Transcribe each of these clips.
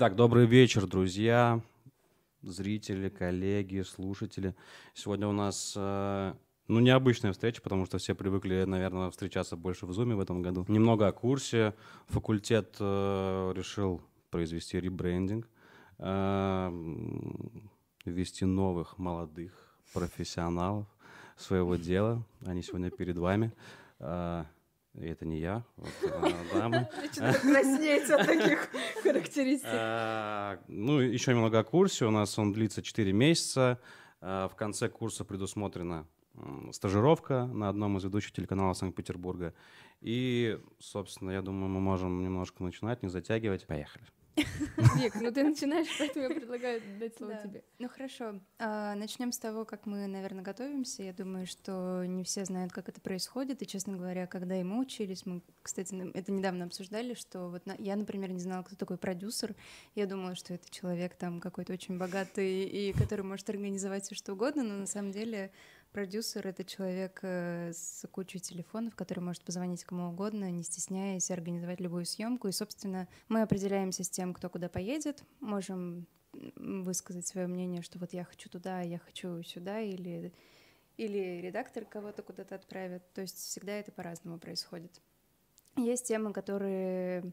Итак, добрый вечер, друзья, зрители, коллеги, слушатели. Сегодня у нас э, ну, необычная встреча, потому что все привыкли, наверное, встречаться больше в Зуме в этом году. Немного о курсе. Факультет э, решил произвести ребрендинг, э, ввести новых молодых профессионалов своего дела. Они сегодня перед вами. Это не я, вот, э, дамы. краснеть от таких характеристик. Э, Ну, еще немного о курсе. У нас он длится 4 месяца. Э, В конце курса предусмотрена стажировка на одном из ведущих телеканалов Санкт-Петербурга. И, собственно, я думаю, мы можем немножко начинать, не затягивать. Поехали. Вик, ну ты начинаешь, поэтому я предлагаю дать слово Да. тебе. Ну хорошо, начнем с того, как мы, наверное, готовимся. Я думаю, что не все знают, как это происходит. И, честно говоря, когда и мы учились, мы, кстати, это недавно обсуждали, что вот на- я, например, не знала, кто такой продюсер. Я думала, что это человек там какой-то очень богатый и который может организовать все что угодно, но на самом деле продюсер — это человек э, с кучей телефонов, который может позвонить кому угодно, не стесняясь, организовать любую съемку. И, собственно, мы определяемся с тем, кто куда поедет, можем высказать свое мнение, что вот я хочу туда, я хочу сюда, или, или редактор кого-то куда-то отправит. То есть всегда это по-разному происходит. Есть темы, которые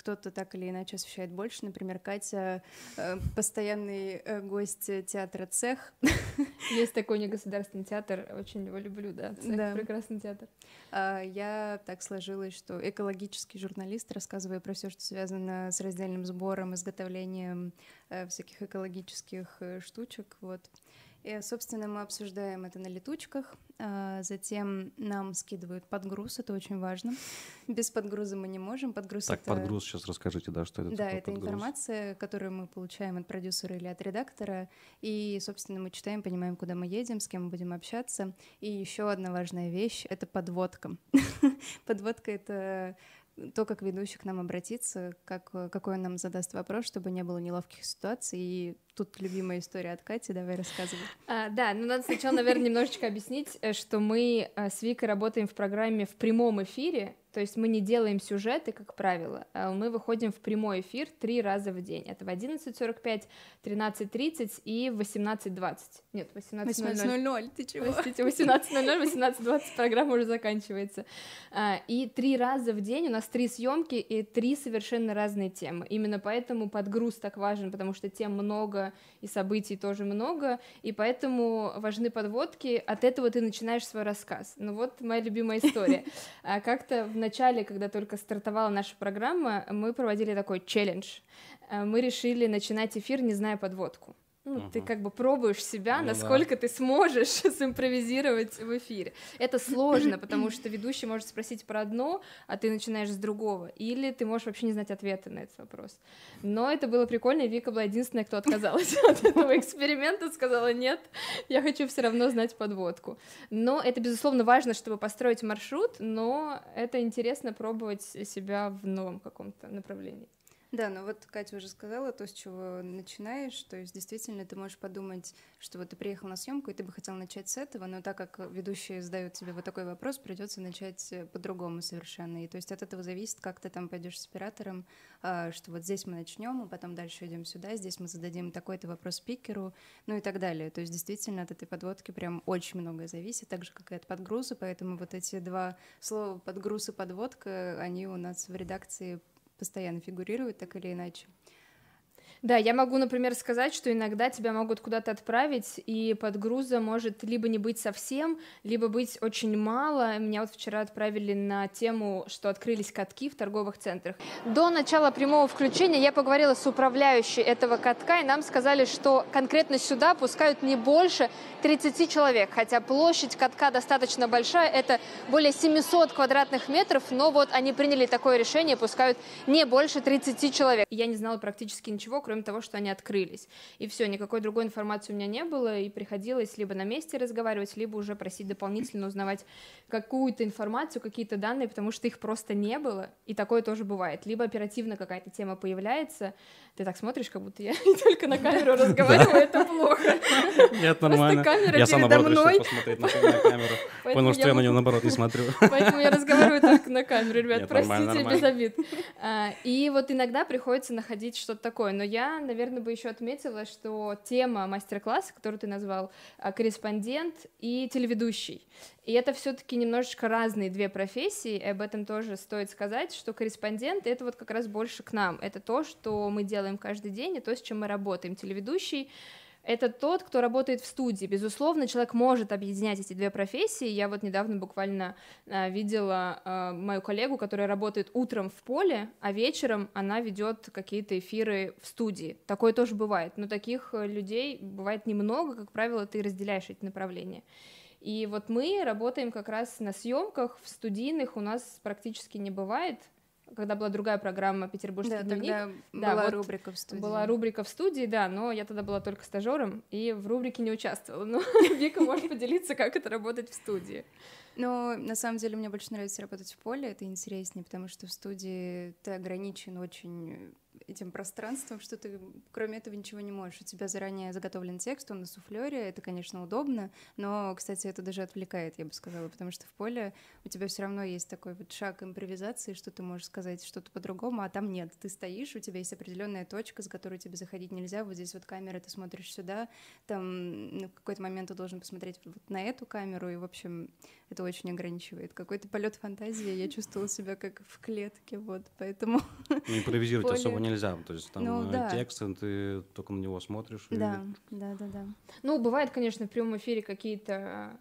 кто-то так или иначе освещает больше. Например, Катя э, постоянный э, гость театра «Цех». Есть такой негосударственный театр, очень его люблю, да. Цех, Да. Прекрасный театр. А Я так сложилась, что экологический журналист, рассказывая про все, что связано с раздельным сбором, изготовлением э, всяких экологических штучек, вот. И, собственно, мы обсуждаем это на летучках, а затем нам скидывают подгруз, это очень важно. Без подгруза мы не можем, подгруз Так, это... подгруз сейчас расскажите, да, что это Да, это подгруз? информация, которую мы получаем от продюсера или от редактора. И, собственно, мы читаем, понимаем, куда мы едем, с кем мы будем общаться. И еще одна важная вещь — это подводка. Подводка — это то, как ведущий к нам обратится, как, какой он нам задаст вопрос, чтобы не было неловких ситуаций. И тут любимая история от Кати, давай рассказывай. А, да, ну надо сначала, наверное, немножечко объяснить, э, что мы э, с Викой работаем в программе в прямом эфире, то есть мы не делаем сюжеты, как правило, а мы выходим в прямой эфир три раза в день. Это в 11.45, 13.30 и в 18.20. Нет, 18.00. 18.00, ты чего? Простите, 18.00, 18.20 программа уже заканчивается. А, И три раза в день у нас три съемки и три совершенно разные темы. Именно поэтому подгруз так важен, потому что тем много и событий тоже много, и поэтому важны подводки. От этого ты начинаешь свой рассказ. Ну вот моя любимая история. А Как-то в начале, когда только стартовала наша программа, мы проводили такой челлендж. А, Мы решили начинать эфир, не зная подводку. Ну, ты Мгм. как бы пробуешь себя, Ну да. насколько ты сможешь симпровизировать в эфире. Это сложно, потому что ведущий может спросить про одно, а ты начинаешь с другого. Или ты можешь вообще не знать ответа на этот вопрос. Но это было прикольно, и Вика была единственная, кто отказалась от этого эксперимента, сказала, нет, я хочу все равно знать подводку. Но это, безусловно, важно, чтобы построить маршрут, но это интересно пробовать себя в новом каком-то направлении. Да, ну вот Катя уже сказала то, с чего начинаешь, то есть действительно ты можешь подумать, что вот ты приехал на съемку и ты бы хотел начать с этого, но так как ведущие задают тебе вот такой вопрос, придется начать э, по-другому совершенно. И то есть от этого зависит, как ты там пойдешь с оператором, а, что вот здесь мы начнем, а потом дальше идем сюда, здесь мы зададим такой-то вопрос спикеру, ну и так далее. То есть действительно от этой подводки прям очень многое зависит, так же, как и от подгруза, поэтому вот эти два слова подгруз и подводка, они у нас в редакции постоянно фигурируют так или иначе. Да, я могу, например, сказать, что иногда тебя могут куда-то отправить, и подгруза может либо не быть совсем, либо быть очень мало. Меня вот вчера отправили на тему, что открылись катки в торговых центрах. До начала прямого включения я поговорила с управляющей этого катка, и нам сказали, что конкретно сюда пускают не больше 30 человек, хотя площадь катка достаточно большая, это более 700 квадратных метров, но вот они приняли такое решение, пускают не больше 30 человек. Я не знала практически ничего, кроме того, что они открылись. И все, никакой другой информации у меня не было, и приходилось либо на месте разговаривать, либо уже просить дополнительно узнавать какую-то информацию, какие-то данные, потому что их просто не было, и такое тоже бывает. Либо оперативно какая-то тема появляется, ты так смотришь, как будто я только на камеру разговариваю, это плохо. Нет, нормально. Я сам, наоборот, решил посмотреть на камеру. Понял, что я на нее, наоборот, не смотрю. Поэтому я разговариваю только на камеру, ребят, простите, без обид. А, и вот иногда приходится находить что-то такое. Но я, наверное, бы еще отметила, что тема мастер-класса, которую ты назвал, а, корреспондент и телеведущий. И это все-таки немножечко разные две профессии, и об этом тоже стоит сказать, что корреспондент это вот как раз больше к нам. Это то, что мы делаем каждый день, и то, с чем мы работаем. Телеведущий это тот, кто работает в студии. Безусловно, человек может объединять эти две профессии. Я вот недавно буквально э, видела э, мою коллегу, которая работает утром в поле, а вечером она ведет какие-то эфиры в студии. Такое тоже бывает. Но таких э, людей бывает немного, как правило, ты разделяешь эти направления. И вот мы работаем как раз на съемках, в студийных у нас практически не бывает когда была другая программа «Петербургский да, дневник». Тогда да, была вот рубрика в студии. Была рубрика в студии, да, но я тогда была только стажером и в рубрике не участвовала. Но Вика может поделиться, как это работать в студии. Ну, на самом деле, мне больше нравится работать в поле, это интереснее, потому что в студии ты ограничен очень этим пространством, что ты кроме этого ничего не можешь. У тебя заранее заготовлен текст, он на суфлере, это, конечно, удобно, но, кстати, это даже отвлекает, я бы сказала, потому что в поле у тебя все равно есть такой вот шаг импровизации, что ты можешь сказать что-то по-другому, а там нет. Ты стоишь, у тебя есть определенная точка, с которой тебе заходить нельзя. Вот здесь вот камера, ты смотришь сюда, там ну, в какой-то момент ты должен посмотреть вот на эту камеру, и, в общем, это очень ограничивает. Какой-то полет фантазии, я чувствовала себя как в клетке, вот, поэтому... Ну, импровизировать особо нельзя, то есть там ну, э, да. текст, ты только на него смотришь. Да, и... да, да, да. Ну, бывает, конечно, в прямом эфире какие-то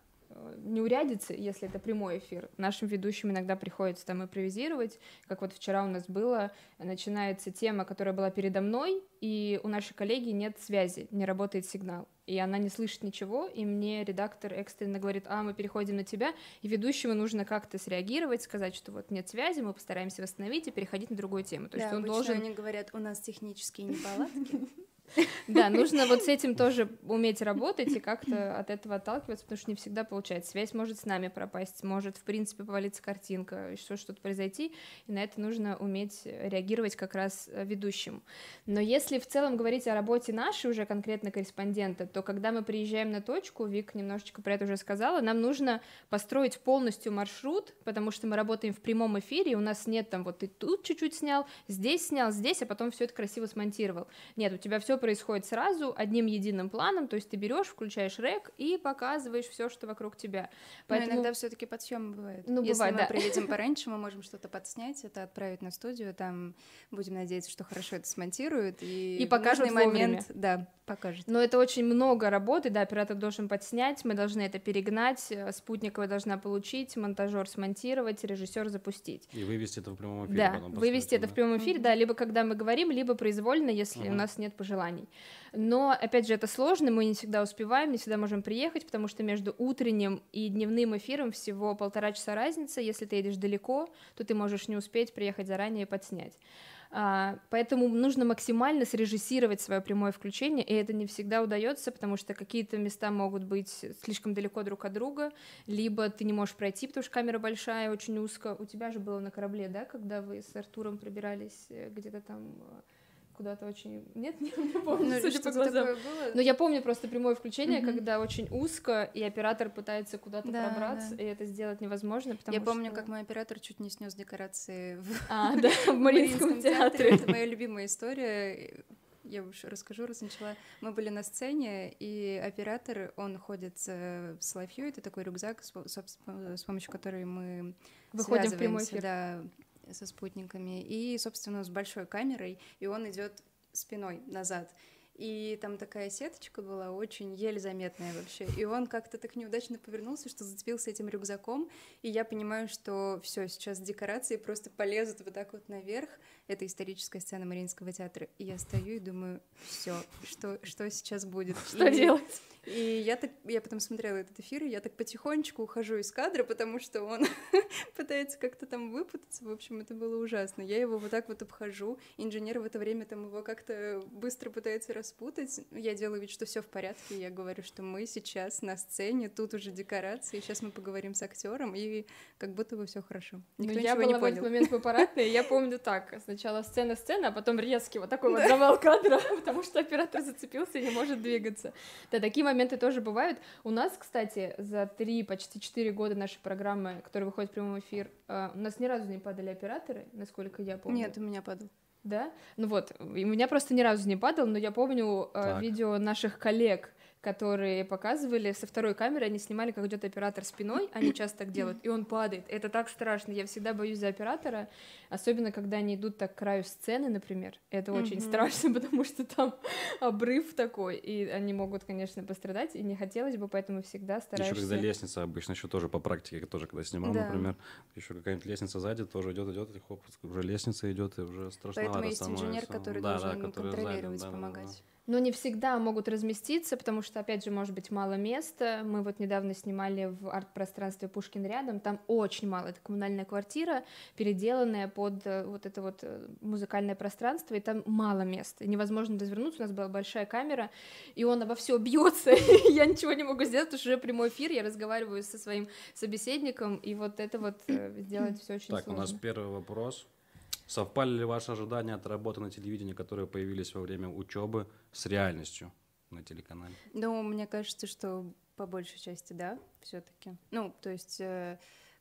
неурядицы, если это прямой эфир. Нашим ведущим иногда приходится там импровизировать, как вот вчера у нас было, начинается тема, которая была передо мной, и у нашей коллеги нет связи, не работает сигнал и она не слышит ничего, и мне редактор экстренно говорит, а, мы переходим на тебя, и ведущему нужно как-то среагировать, сказать, что вот нет связи, мы постараемся восстановить и переходить на другую тему. То да, есть он должен... они говорят, у нас технические неполадки, Да, нужно вот с этим тоже уметь работать и как-то от этого отталкиваться, потому что не всегда получается. Связь может с нами пропасть, может, в принципе, повалиться картинка, еще что-то произойти, и на это нужно уметь реагировать как раз э, ведущему. Но если в целом говорить о работе нашей уже конкретно корреспондента, то когда мы приезжаем на точку, Вик немножечко про это уже сказала, нам нужно построить полностью маршрут, потому что мы работаем в прямом эфире, у нас нет там вот ты тут чуть-чуть снял, здесь снял, здесь, а потом все это красиво смонтировал. Нет, у тебя все происходит сразу одним единым планом, то есть ты берешь, включаешь рек и показываешь все, что вокруг тебя. Поэтому... Но иногда все-таки подсъем бывает. Ну, Если бывает, мы да. приедем пораньше, мы можем что-то подснять, это отправить на студию, там будем надеяться, что хорошо это смонтируют и, и покажут момент, да, покажет. Но это очень много работы, да, оператор должен подснять, мы должны это перегнать, э, спутниковая должна получить, монтажер смонтировать, режиссер запустить. И вывести это в прямом эфире. Да, вывести это да? в прямом эфире, mm-hmm. да, либо когда мы говорим, либо произвольно, если mm-hmm. у нас нет пожеланий. Но, опять же, это сложно, мы не всегда успеваем, не всегда можем приехать, потому что между утренним и дневным эфиром всего полтора часа разница, если ты едешь далеко, то ты можешь не успеть приехать заранее и подснять. А, поэтому нужно максимально срежиссировать свое прямое включение, и это не всегда удается, потому что какие-то места могут быть слишком далеко друг от друга, либо ты не можешь пройти, потому что камера большая, очень узко. У тебя же было на корабле, да, когда вы с Артуром пробирались э, где-то там э, куда-то очень... Нет, не, не помню, ну, судя по глазам. Но я помню просто прямое включение, mm-hmm. когда очень узко, и оператор пытается куда-то да, пробраться, да. и это сделать невозможно, потому Я что... помню, как мой оператор чуть не снес декорации в, а, да, в Мариинском театре. Это моя любимая история я уж расскажу, раз начала. Мы были на сцене, и оператор, он ходит с Слайфью, это такой рюкзак, с, с помощью которой мы Выходим в прямой эфир. Да, со спутниками, и, собственно, с большой камерой, и он идет спиной назад. И там такая сеточка была, очень еле заметная вообще. И он как-то так неудачно повернулся, что зацепился этим рюкзаком. И я понимаю, что все, сейчас декорации просто полезут вот так вот наверх. Это историческая сцена Мариинского театра. И я стою и думаю, все, что, что сейчас будет? Что и, делать? И я так, я потом смотрела этот эфир, и я так потихонечку ухожу из кадра, потому что он пытается как-то там выпутаться. В общем, это было ужасно. Я его вот так вот обхожу. Инженер в это время там его как-то быстро пытается распутать. Я делаю вид, что все в порядке. Я говорю, что мы сейчас на сцене, тут уже декорации, сейчас мы поговорим с актером, и как будто бы все хорошо. Ну, Никто я ничего была не в этот понял. момент в аппаратной, я помню так, сначала сцена-сцена, а потом резкий вот такой вот завал кадра, потому что оператор зацепился и не может двигаться. Да, такие моменты тоже бывают. У нас, кстати, за три, почти четыре года нашей программы, которая выходит в прямой эфир, э, у нас ни разу не падали операторы, насколько я помню. Нет, у меня падал. Да? Ну вот, и у меня просто ни разу не падал, но я помню э, Так. видео наших коллег, которые показывали со второй камеры, они снимали, как идет оператор спиной, они часто так делают, и он падает. Это так страшно, я всегда боюсь за оператора, особенно когда они идут так к краю сцены, например. Это очень страшно, потому что там обрыв такой, и они могут, конечно, пострадать, и не хотелось бы, поэтому всегда Еще стараешься... когда лестница обычно, еще тоже по практике, тоже когда снимал, Да. например, еще какая-нибудь лестница сзади тоже идет, идет, и хоп, уже лестница идет, и уже страшновато Поэтому есть инженер, который Да, да, должен который контролировать, сзади, да, да, да, да. Но не всегда могут разместиться, потому что, опять же, может быть мало места. Мы вот недавно снимали в арт-пространстве Пушкин рядом, там очень мало. Это коммунальная квартира, переделанная под э, вот это вот э, музыкальное пространство, и там мало места. Невозможно развернуться, у нас была большая камера, и он обо все бьется. Я ничего не могу сделать, потому что уже прямой эфир, я разговариваю со своим собеседником, и вот это вот э, сделать все очень Так, у сложно. нас первый вопрос. Совпали ли ваши ожидания от работы на телевидении, которые появились во время учебы, с реальностью на телеканале? Ну, мне кажется, что по большей части, да, все-таки. Ну, то есть, э,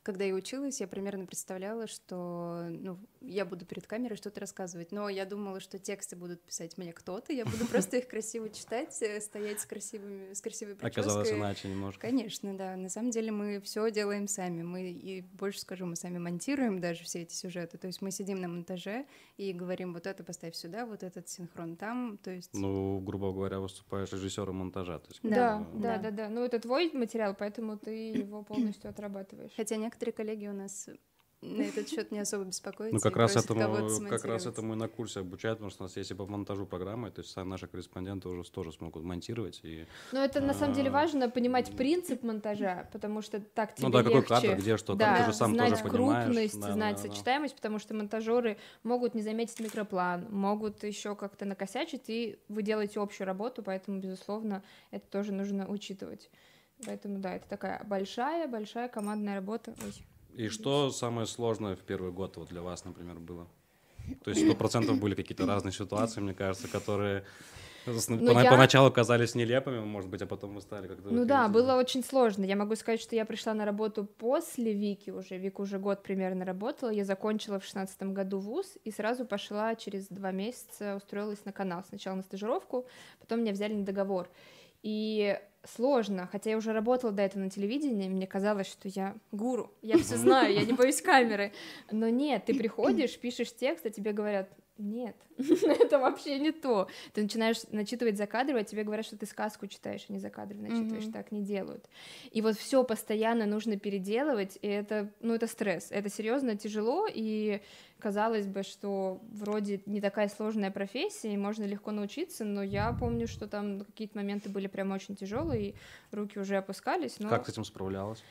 когда я училась, я примерно представляла, что ну, я буду перед камерой что-то рассказывать. Но я думала, что тексты будут писать мне кто-то, я буду просто их красиво читать, э, стоять с красивыми, с красивой прической. Оказалось иначе немножко. Конечно, да. На самом деле мы все делаем сами. Мы и больше скажу, мы сами монтируем даже все эти сюжеты. То есть мы сидим на монтаже и говорим, вот это поставь сюда, вот этот синхрон там. То есть Ну, грубо говоря, выступаешь режиссером монтажа. То есть, Да, да, да. да, да. Ну, это твой материал, поэтому ты его полностью отрабатываешь. Хотя некоторые коллеги у нас на этот счет не особо беспокоятся. Ну, как раз, этому, как раз этому и на курсе обучают, потому что у нас есть и по монтажу программы, то есть сами наши корреспонденты уже тоже смогут монтировать. И, Но это на самом деле А, важно понимать принцип монтажа, потому что так тебе ну да, какой легче. кадр, где что, да, там ты же сам знать тоже понимаешь. крупность, Да, знать да, да, да. сочетаемость, потому что монтажеры могут не заметить микроплан, могут еще как-то накосячить, и вы делаете общую работу, поэтому, безусловно, это тоже нужно учитывать. Поэтому, да, это такая большая-большая командная работа. Ой. И что самое сложное в первый год вот для вас, например, было? То есть сто процентов были какие-то разные ситуации, мне кажется, которые Ну, пона- я- поначалу казались нелепыми, может быть, а потом вы стали как-то... Ну да, было очень сложно. Я могу сказать, что я пришла на работу после Вики уже. Вика уже год примерно работала. Я закончила в шестнадцатом году вуз и сразу пошла через два месяца, устроилась на канал. Сначала на стажировку, потом меня взяли на договор. И сложно, хотя я уже работала до этого на телевидении, мне казалось, что я гуру, я все знаю, я не боюсь камеры. Но нет, ты приходишь, пишешь текст, а тебе говорят, нет, это вообще не то. Ты начинаешь начитывать закадровый, а тебе говорят, что ты сказку читаешь, а не закадровый начитываешь, так не делают. И вот все постоянно нужно переделывать, и это, ну, это стресс, это серьезно тяжело, и казалось бы, что вроде не такая сложная профессия, и можно легко научиться, но я помню, что там какие-то моменты были прям очень тяжелые, и руки уже опускались, но... Как с этим справлялась?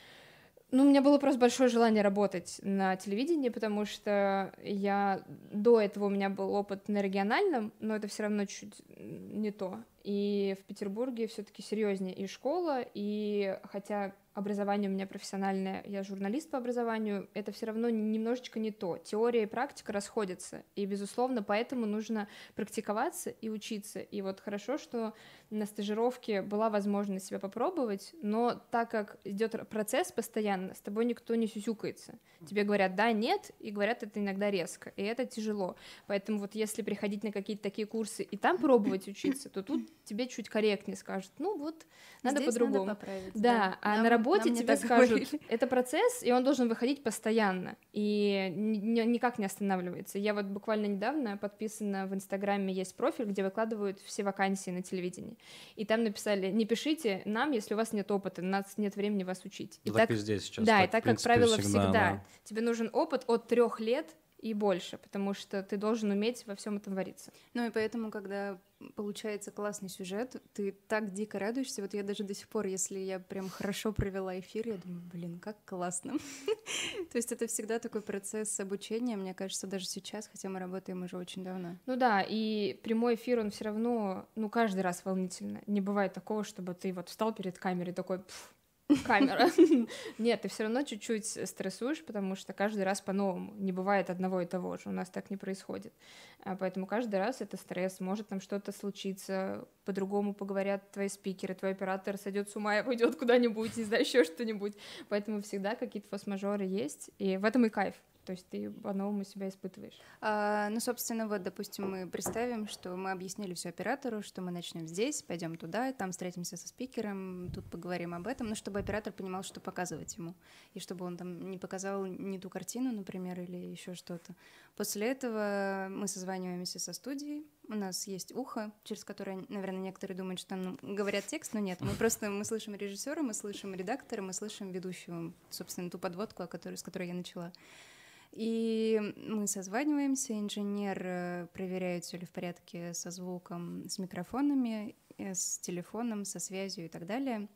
Ну, у меня было просто большое желание работать на телевидении, потому что я до этого у меня был опыт на региональном, но это все равно чуть не то. И в Петербурге все-таки серьезнее и школа, и хотя образование у меня профессиональное, я журналист по образованию, это все равно немножечко не то. Теория и практика расходятся, и, безусловно, поэтому нужно практиковаться и учиться. И вот хорошо, что на стажировке была возможность себя попробовать, но так как идет процесс постоянно, с тобой никто не сюсюкается. Тебе говорят да, нет, и говорят это иногда резко, и это тяжело. Поэтому вот если приходить на какие-то такие курсы и там пробовать учиться, то тут тебе чуть корректнее скажут, ну вот, надо по-другому. поправить, Да, а на работе нам не тебе так скажут, говорили. это процесс, и он должен выходить постоянно, и ни- ни- никак не останавливается. Я вот буквально недавно подписана в Инстаграме, есть профиль, где выкладывают все вакансии на телевидении, и там написали, не пишите нам, если у вас нет опыта, у нас нет времени вас учить. И Ну, так и здесь сейчас. да, так, и так, как правило, всегда, всегда, да. тебе нужен опыт от трех лет и больше, потому что ты должен уметь во всем этом вариться. Ну и поэтому, когда получается классный сюжет, ты так дико радуешься. Вот я даже до сих пор, если я прям хорошо провела эфир, я думаю, блин, как классно. То есть это всегда такой процесс обучения, мне кажется, даже сейчас, хотя мы работаем уже очень давно. Ну да, и прямой эфир, он все равно, ну, каждый раз волнительно. Не бывает такого, чтобы ты вот встал перед камерой такой, камера. Нет, ты все равно чуть-чуть стрессуешь, потому что каждый раз по-новому. Не бывает одного и того же. У нас так не происходит. А поэтому каждый раз это стресс. Может там что-то случиться, по-другому поговорят твои спикеры, твой оператор сойдет с ума и пойдет куда-нибудь, не знаю, еще что-нибудь. Поэтому всегда какие-то форс-мажоры есть. И в этом и кайф. То есть ты по-новому себя испытываешь. А, ну, собственно, вот, допустим, мы представим, что мы объяснили все оператору, что мы начнем здесь, пойдем туда, там встретимся со спикером, тут поговорим об этом, но чтобы оператор понимал, что показывать ему, и чтобы он там не показал не ту картину, например, или еще что-то. После этого мы созваниваемся со студией, у нас есть ухо, через которое, наверное, некоторые думают, что там говорят текст, но нет, мы просто мы слышим режиссера, мы слышим редактора, мы слышим ведущего, собственно, ту подводку, о которой, с которой я начала. И мы созваниваемся, инженер э, проверяет, все ли в порядке со звуком, с микрофонами, э, с телефоном, со связью и так далее.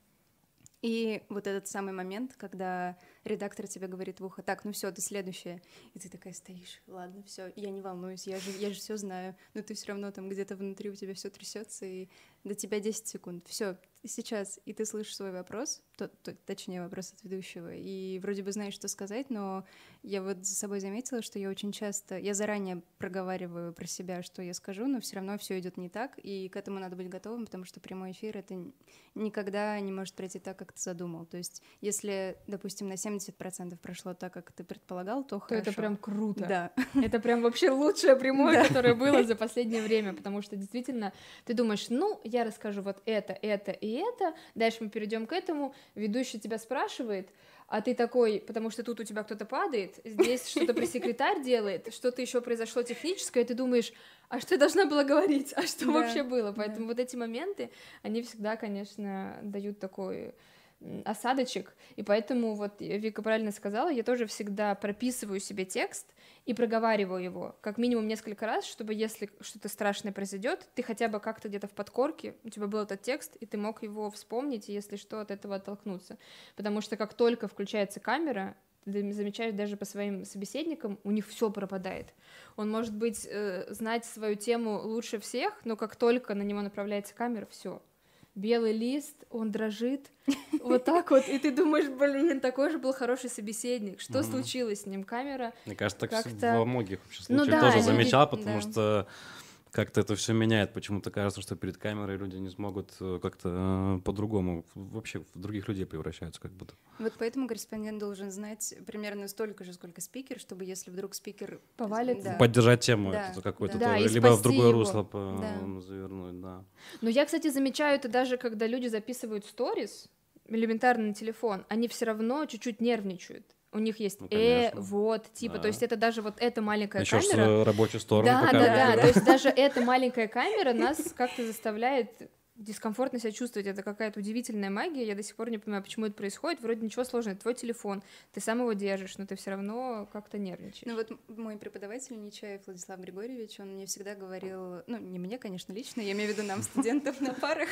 И вот этот самый момент, когда редактор тебе говорит в ухо, так, ну все, ты следующая, и ты такая стоишь, ладно, все, я не волнуюсь, я же, я же все знаю, но ты все равно там где-то внутри у тебя все трясется, и до тебя 10 секунд, все, сейчас, и ты слышишь свой вопрос, то, то, точнее вопрос от ведущего, и вроде бы знаешь, что сказать, но я вот за собой заметила, что я очень часто, я заранее проговариваю про себя, что я скажу, но все равно все идет не так, и к этому надо быть готовым, потому что прямой эфир это никогда не может пройти так, как ты задумал. То есть, если, допустим, на 70% прошло так, как ты предполагал, то, то хорошо. это прям круто. Да. Это прям вообще лучшее прямое, которое было за последнее время, потому что действительно ты думаешь, ну, я расскажу вот это, это и это, дальше мы перейдем к этому, ведущий тебя спрашивает, а ты такой, потому что тут у тебя кто-то падает, здесь что-то пресс-секретарь делает, что-то еще произошло техническое, и ты думаешь, а что я должна была говорить, а что да, вообще было? Поэтому да. вот эти моменты, они всегда, конечно, дают такой осадочек, и поэтому вот Вика правильно сказала, я тоже всегда прописываю себе текст и проговариваю его как минимум несколько раз, чтобы если что-то страшное произойдет, ты хотя бы как-то где-то в подкорке, у тебя был этот текст, и ты мог его вспомнить, и если что, от этого оттолкнуться. Потому что как только включается камера, ты замечаешь даже по своим собеседникам, у них все пропадает. Он может быть э, знать свою тему лучше всех, но как только на него направляется камера, все, белый лист, он дрожит, вот так вот, и ты думаешь, блин, такой же был хороший собеседник, что случилось с ним, камера Мне кажется, так во многих вообще ну случаях тоже замечал, потому что как-то это все меняет. Почему-то кажется, что перед камерой люди не смогут э, как-то э, по-другому, вообще в других людей превращаются как будто. Вот поэтому корреспондент должен знать примерно столько же, сколько спикер, чтобы если вдруг спикер... Повалит. Да. Поддержать тему да. какой-то, да. То, либо в другое его. русло по... да. завернуть, да. Но я, кстати, замечаю это даже, когда люди записывают сторис, элементарно на телефон, они все равно чуть-чуть нервничают у них есть ну, э, вот, типа, да. то есть это даже вот эта маленькая Еще камера. С рабочую сторону. Да, да, да, то есть даже эта маленькая камера нас как-то заставляет дискомфортно себя чувствовать. Это какая-то удивительная магия. Я до сих пор не понимаю, почему это происходит. Вроде ничего сложного. Это твой телефон, ты сам его держишь, но ты все равно как-то нервничаешь. Ну вот мой преподаватель Нечаев Владислав Григорьевич, он мне всегда говорил, ну не мне, конечно, лично, я имею в виду нам, студентов на парах,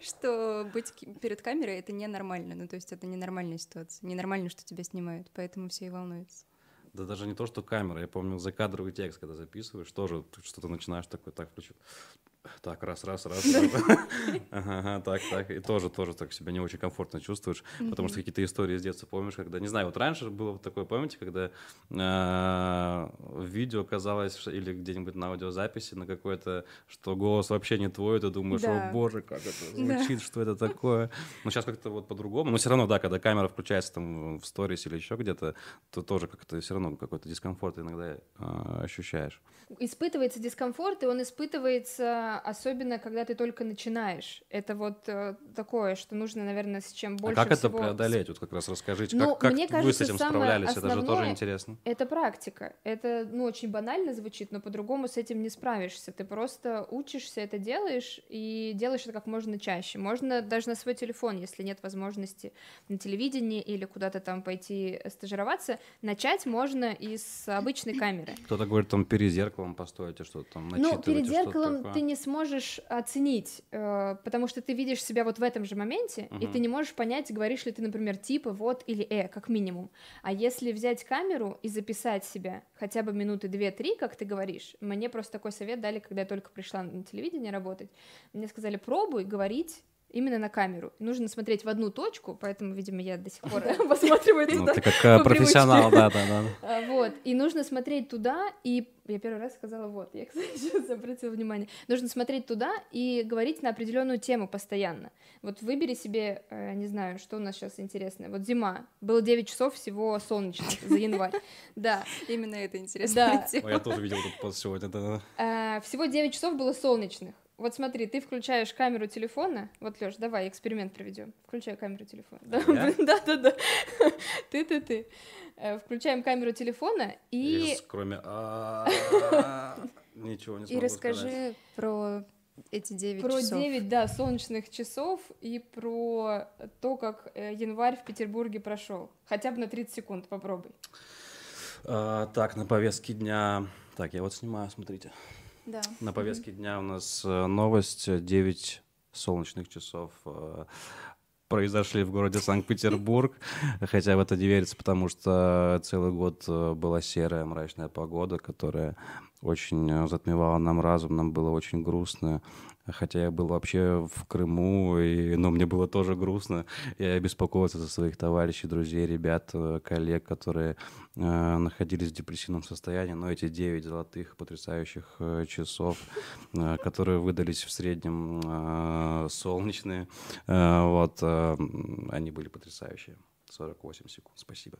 что быть перед камерой — это ненормально. Ну то есть это ненормальная ситуация. Ненормально, что тебя снимают, поэтому все и волнуются. Да даже не то, что камера. Я помню, закадровый текст, когда записываешь, тоже что-то начинаешь такой, так, включу. Так, раз, раз, раз. Ага, так, так. И тоже, тоже так себя не очень комфортно чувствуешь, потому что какие-то истории из детства помнишь, когда, не знаю, вот раньше было вот такое, помните, когда а, в видео казалось, или где-нибудь на аудиозаписи на какой-то, что голос вообще не твой, ты думаешь, о боже, как это звучит, что это такое. Но сейчас как-то вот по-другому. Но все равно, да, когда камера включается там в сторис или еще где-то, то тоже как-то все равно какой-то дискомфорт иногда а, ощущаешь. Испытывается дискомфорт, и он испытывается А, особенно, когда ты только начинаешь. Это вот э, такое, что нужно, наверное, с чем больше А как всего... это преодолеть? Вот как раз расскажите, Ну, как, как мне вы кажется, с этим справлялись? Это же тоже интересно. Это практика. Это, ну, очень банально звучит, но по-другому с этим не справишься. Ты просто учишься, это делаешь, и делаешь это как можно чаще. Можно даже на свой телефон, если нет возможности на телевидении или куда-то там пойти стажироваться, начать можно и с обычной камеры. Кто-то говорит, там перед зеркалом постойте, что-то там Ну, начитывайте, перед что-то зеркалом ты не сможешь оценить, э, потому что ты видишь себя вот в этом же моменте, и Мгм. ты не можешь понять, говоришь ли ты, например, типа вот или э, как минимум. А если взять камеру и записать себя хотя бы минуты две-три, как ты говоришь, мне просто такой совет дали, когда я только пришла на телевидение работать. Мне сказали, пробуй говорить именно на камеру. Нужно смотреть в одну точку, поэтому, видимо, я до сих пор посматриваю Ну, туда. ты как э, профессионал, да, да, да. А, Вот, и нужно смотреть туда, и я первый раз сказала вот, я, кстати, сейчас обратила внимание, нужно смотреть туда и говорить на определенную тему постоянно. Вот выбери себе, э, не знаю, что у нас сейчас интересное, вот зима, было 9 часов всего солнечных за январь, да, Именно это интересно. Да. Я тоже видел пост сегодня. Э, всего 9 часов было солнечных. Вот смотри, ты включаешь камеру телефона. Вот, Лёш, давай эксперимент проведем. Включай камеру телефона. Да, Я? да, да, да. Ты, ты, ты. Э, Включаем камеру телефона и Кроме... а, Ничего не И расскажи про эти 9 Про часов. 9, да, солнечных часов и про то, как э, январь в Петербурге прошел. Хотя бы на 30 секунд попробуй. А, Так, на повестке дня... Так, я вот снимаю, смотрите. Да. На повестке дня у нас э, новость. 9 солнечных часов э, произошли в городе Санкт-Петербург. Хотя в это не верится, потому что целый год э, была серая мрачная погода, которая очень затмевала нам разум, нам было очень грустно. Хотя я был вообще в Крыму, и, но мне было тоже грустно. Я беспокоился за своих товарищей, друзей, ребят, э, коллег, которые э, находились в депрессивном состоянии. Но эти 9 золотых потрясающих э, часов, э, которые выдались в среднем э, солнечные, э, вот, э, они были потрясающие. 48 секунд, спасибо.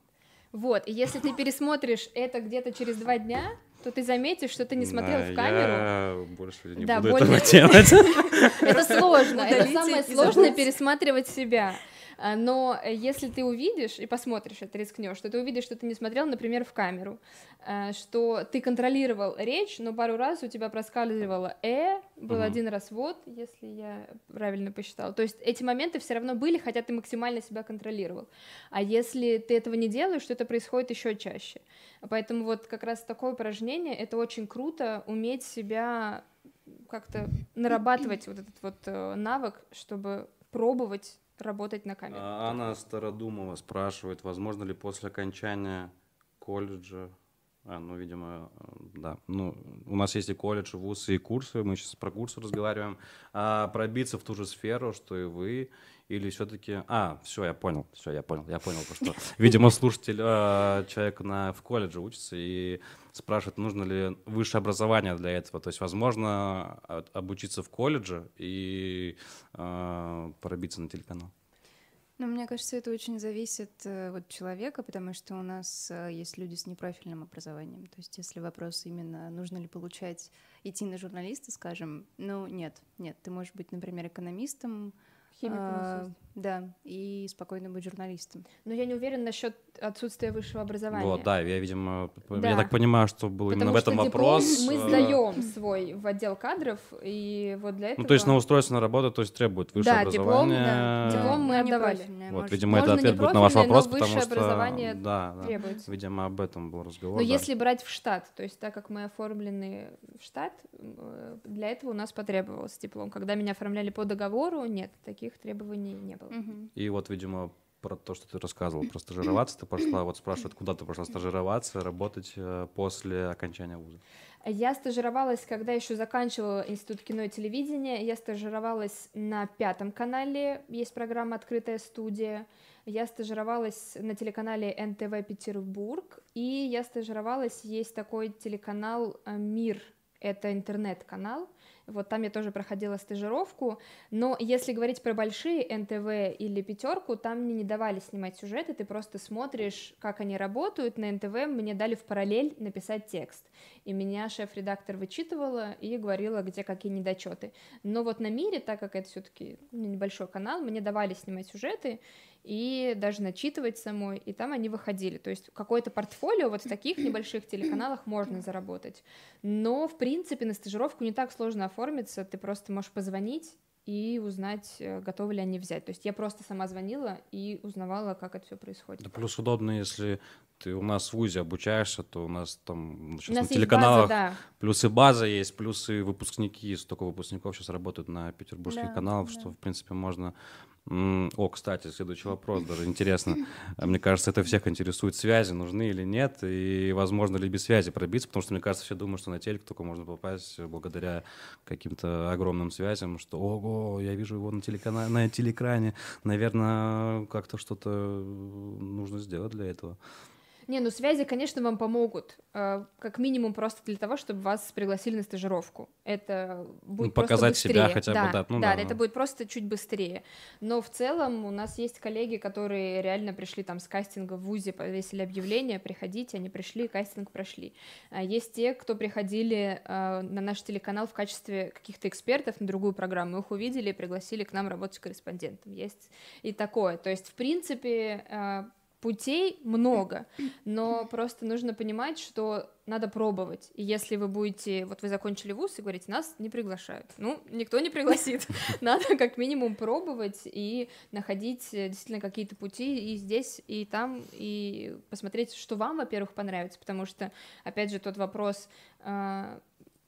Вот, и если ты пересмотришь это где-то через два дня, то ты заметишь, что ты не смотрел Да, в камеру. Я больше не Да, буду более- этого делать. Это сложно, это самое сложное пересматривать себя. А, Но э, если ты увидишь и посмотришь это, рискнешь, то ты увидишь, что ты не смотрел, например, в камеру, э, что ты контролировал речь, но пару раз у тебя проскальзывало «э», был Мгм. один раз «вот», если я правильно посчитала. То есть эти моменты все равно были, хотя ты максимально себя контролировал. А если ты этого не делаешь, то это происходит еще чаще. Поэтому вот как раз такое упражнение, это очень круто, уметь себя как-то нарабатывать вот этот вот э, навык, чтобы пробовать работать на камеру. А, Анна Стародумова спрашивает, возможно ли после окончания колледжа, а, ну, видимо, э, да, ну, у нас есть и колледж, и вуз, и курсы, мы сейчас про курсы разговариваем, а пробиться в ту же сферу, что и вы, или все-таки... А, все, я понял, все, я понял, я понял, что, видимо, слушатель, э, человек на, в колледже учится и спрашивает, нужно ли высшее образование для этого. То есть, возможно, обучиться в колледже и э, пробиться на телеканал. Ну, мне кажется, это очень зависит э, от человека, потому что у нас э, есть люди с непрофильным образованием. То есть, если вопрос именно, нужно ли получать, идти на журналиста, скажем, ну, нет, нет. Ты можешь быть, например, экономистом, Химиком, а, да, и спокойно быть журналистом. Но я не уверена насчет отсутствия высшего образования. Вот, да, я, видимо, Да. я так понимаю, что был именно в этом Потому диплом вопрос. мы э, сдаем свой в отдел кадров, и вот для этого... Ну, то есть на устройство на работу, то есть требует высшее Да, диплом, образование. да. Диплом мы Ну, отдавали. Вот, может видимо, Можно это ответ будет на ваш вопрос, но потому высшее что... образование да, да. требуется. Видимо, об этом был разговор. Но да. если брать в штат, то есть так как мы оформлены в штат, э, для этого у нас потребовался диплом. Когда меня оформляли по договору, нет, таких требований не было. И вот, видимо, про то, что ты рассказывал, про стажироваться ты пошла, вот спрашивают, куда ты пошла стажироваться, работать э, после окончания вуза. Я стажировалась, когда еще заканчивала Институт кино и телевидения. Я стажировалась на пятом канале, есть программа «Открытая студия». Я стажировалась на телеканале НТВ Петербург. И я стажировалась, есть такой телеканал э, «Мир». Это интернет-канал. Вот там я тоже проходила стажировку, но если говорить про большие НТВ или пятерку, там мне не давали снимать сюжеты, ты просто смотришь, как они работают, на НТВ мне дали в параллель написать текст, и меня шеф-редактор вычитывала и говорила, где какие недочеты. Но вот на мире, так как это все-таки небольшой канал, мне давали снимать сюжеты, и даже начитывать самой, и там они выходили. То есть какое-то портфолио вот в таких небольших телеканалах можно заработать. Но, в принципе, на стажировку не так сложно оформиться, ты просто можешь позвонить и узнать, э, готовы ли они взять. То есть я просто сама звонила и узнавала, как это все происходит. Да плюс удобно, если ты у нас в ВУЗе обучаешься, то у нас там сейчас У нас на телеканалах база, да. плюсы база есть, плюсы выпускники, столько выпускников сейчас работают на петербургских Да, каналах, да. что, в принципе, можно... О, кстати, следующий вопрос, даже интересно. А Мне кажется, это всех интересует, связи нужны или нет, и возможно ли без связи пробиться, потому что, мне кажется, все думают, что на телек только можно попасть благодаря каким-то огромным связям, что, ого, я вижу его на, телеканале, на телеэкране, наверное, как-то что-то нужно сделать для этого. Не, ну связи, конечно, вам помогут, э, как минимум просто для того, чтобы вас пригласили на стажировку. Это будет Ну, показать себя быстрее. хотя бы, да, ну да, да, это да. будет просто чуть быстрее. Но в целом у нас есть коллеги, которые реально пришли там с кастинга в ВУЗе, повесили объявление, приходите, они пришли, кастинг прошли. А Есть те, кто приходили э, на наш телеканал в качестве каких-то экспертов на другую программу, их увидели и пригласили к нам работать корреспондентом. Есть и такое. То есть, в принципе, э, путей много, но просто нужно понимать, что надо пробовать. И если вы будете, вот вы закончили вуз и говорите, нас не приглашают, ну, никто не пригласит. Надо как минимум пробовать и находить э, действительно какие-то пути и здесь, и там, и посмотреть, что вам, во-первых, понравится, потому что, опять же, тот вопрос, э,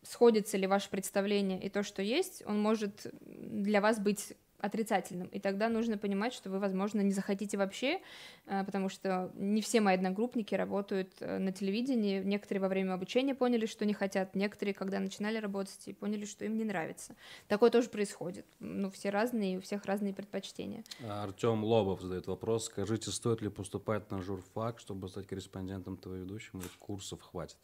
сходится ли ваше представление и то, что есть, он может для вас быть отрицательным, и тогда нужно понимать, что вы, возможно, не захотите вообще, э, потому что не все мои одногруппники работают э, на телевидении, некоторые во время обучения поняли, что не хотят, некоторые, когда начинали работать, и поняли, что им не нравится. Такое тоже происходит. Ну, все разные, у всех разные предпочтения. Артем Лобов задает вопрос. Скажите, стоит ли поступать на журфак, чтобы стать корреспондентом ТВ-ведущим, или курсов хватит?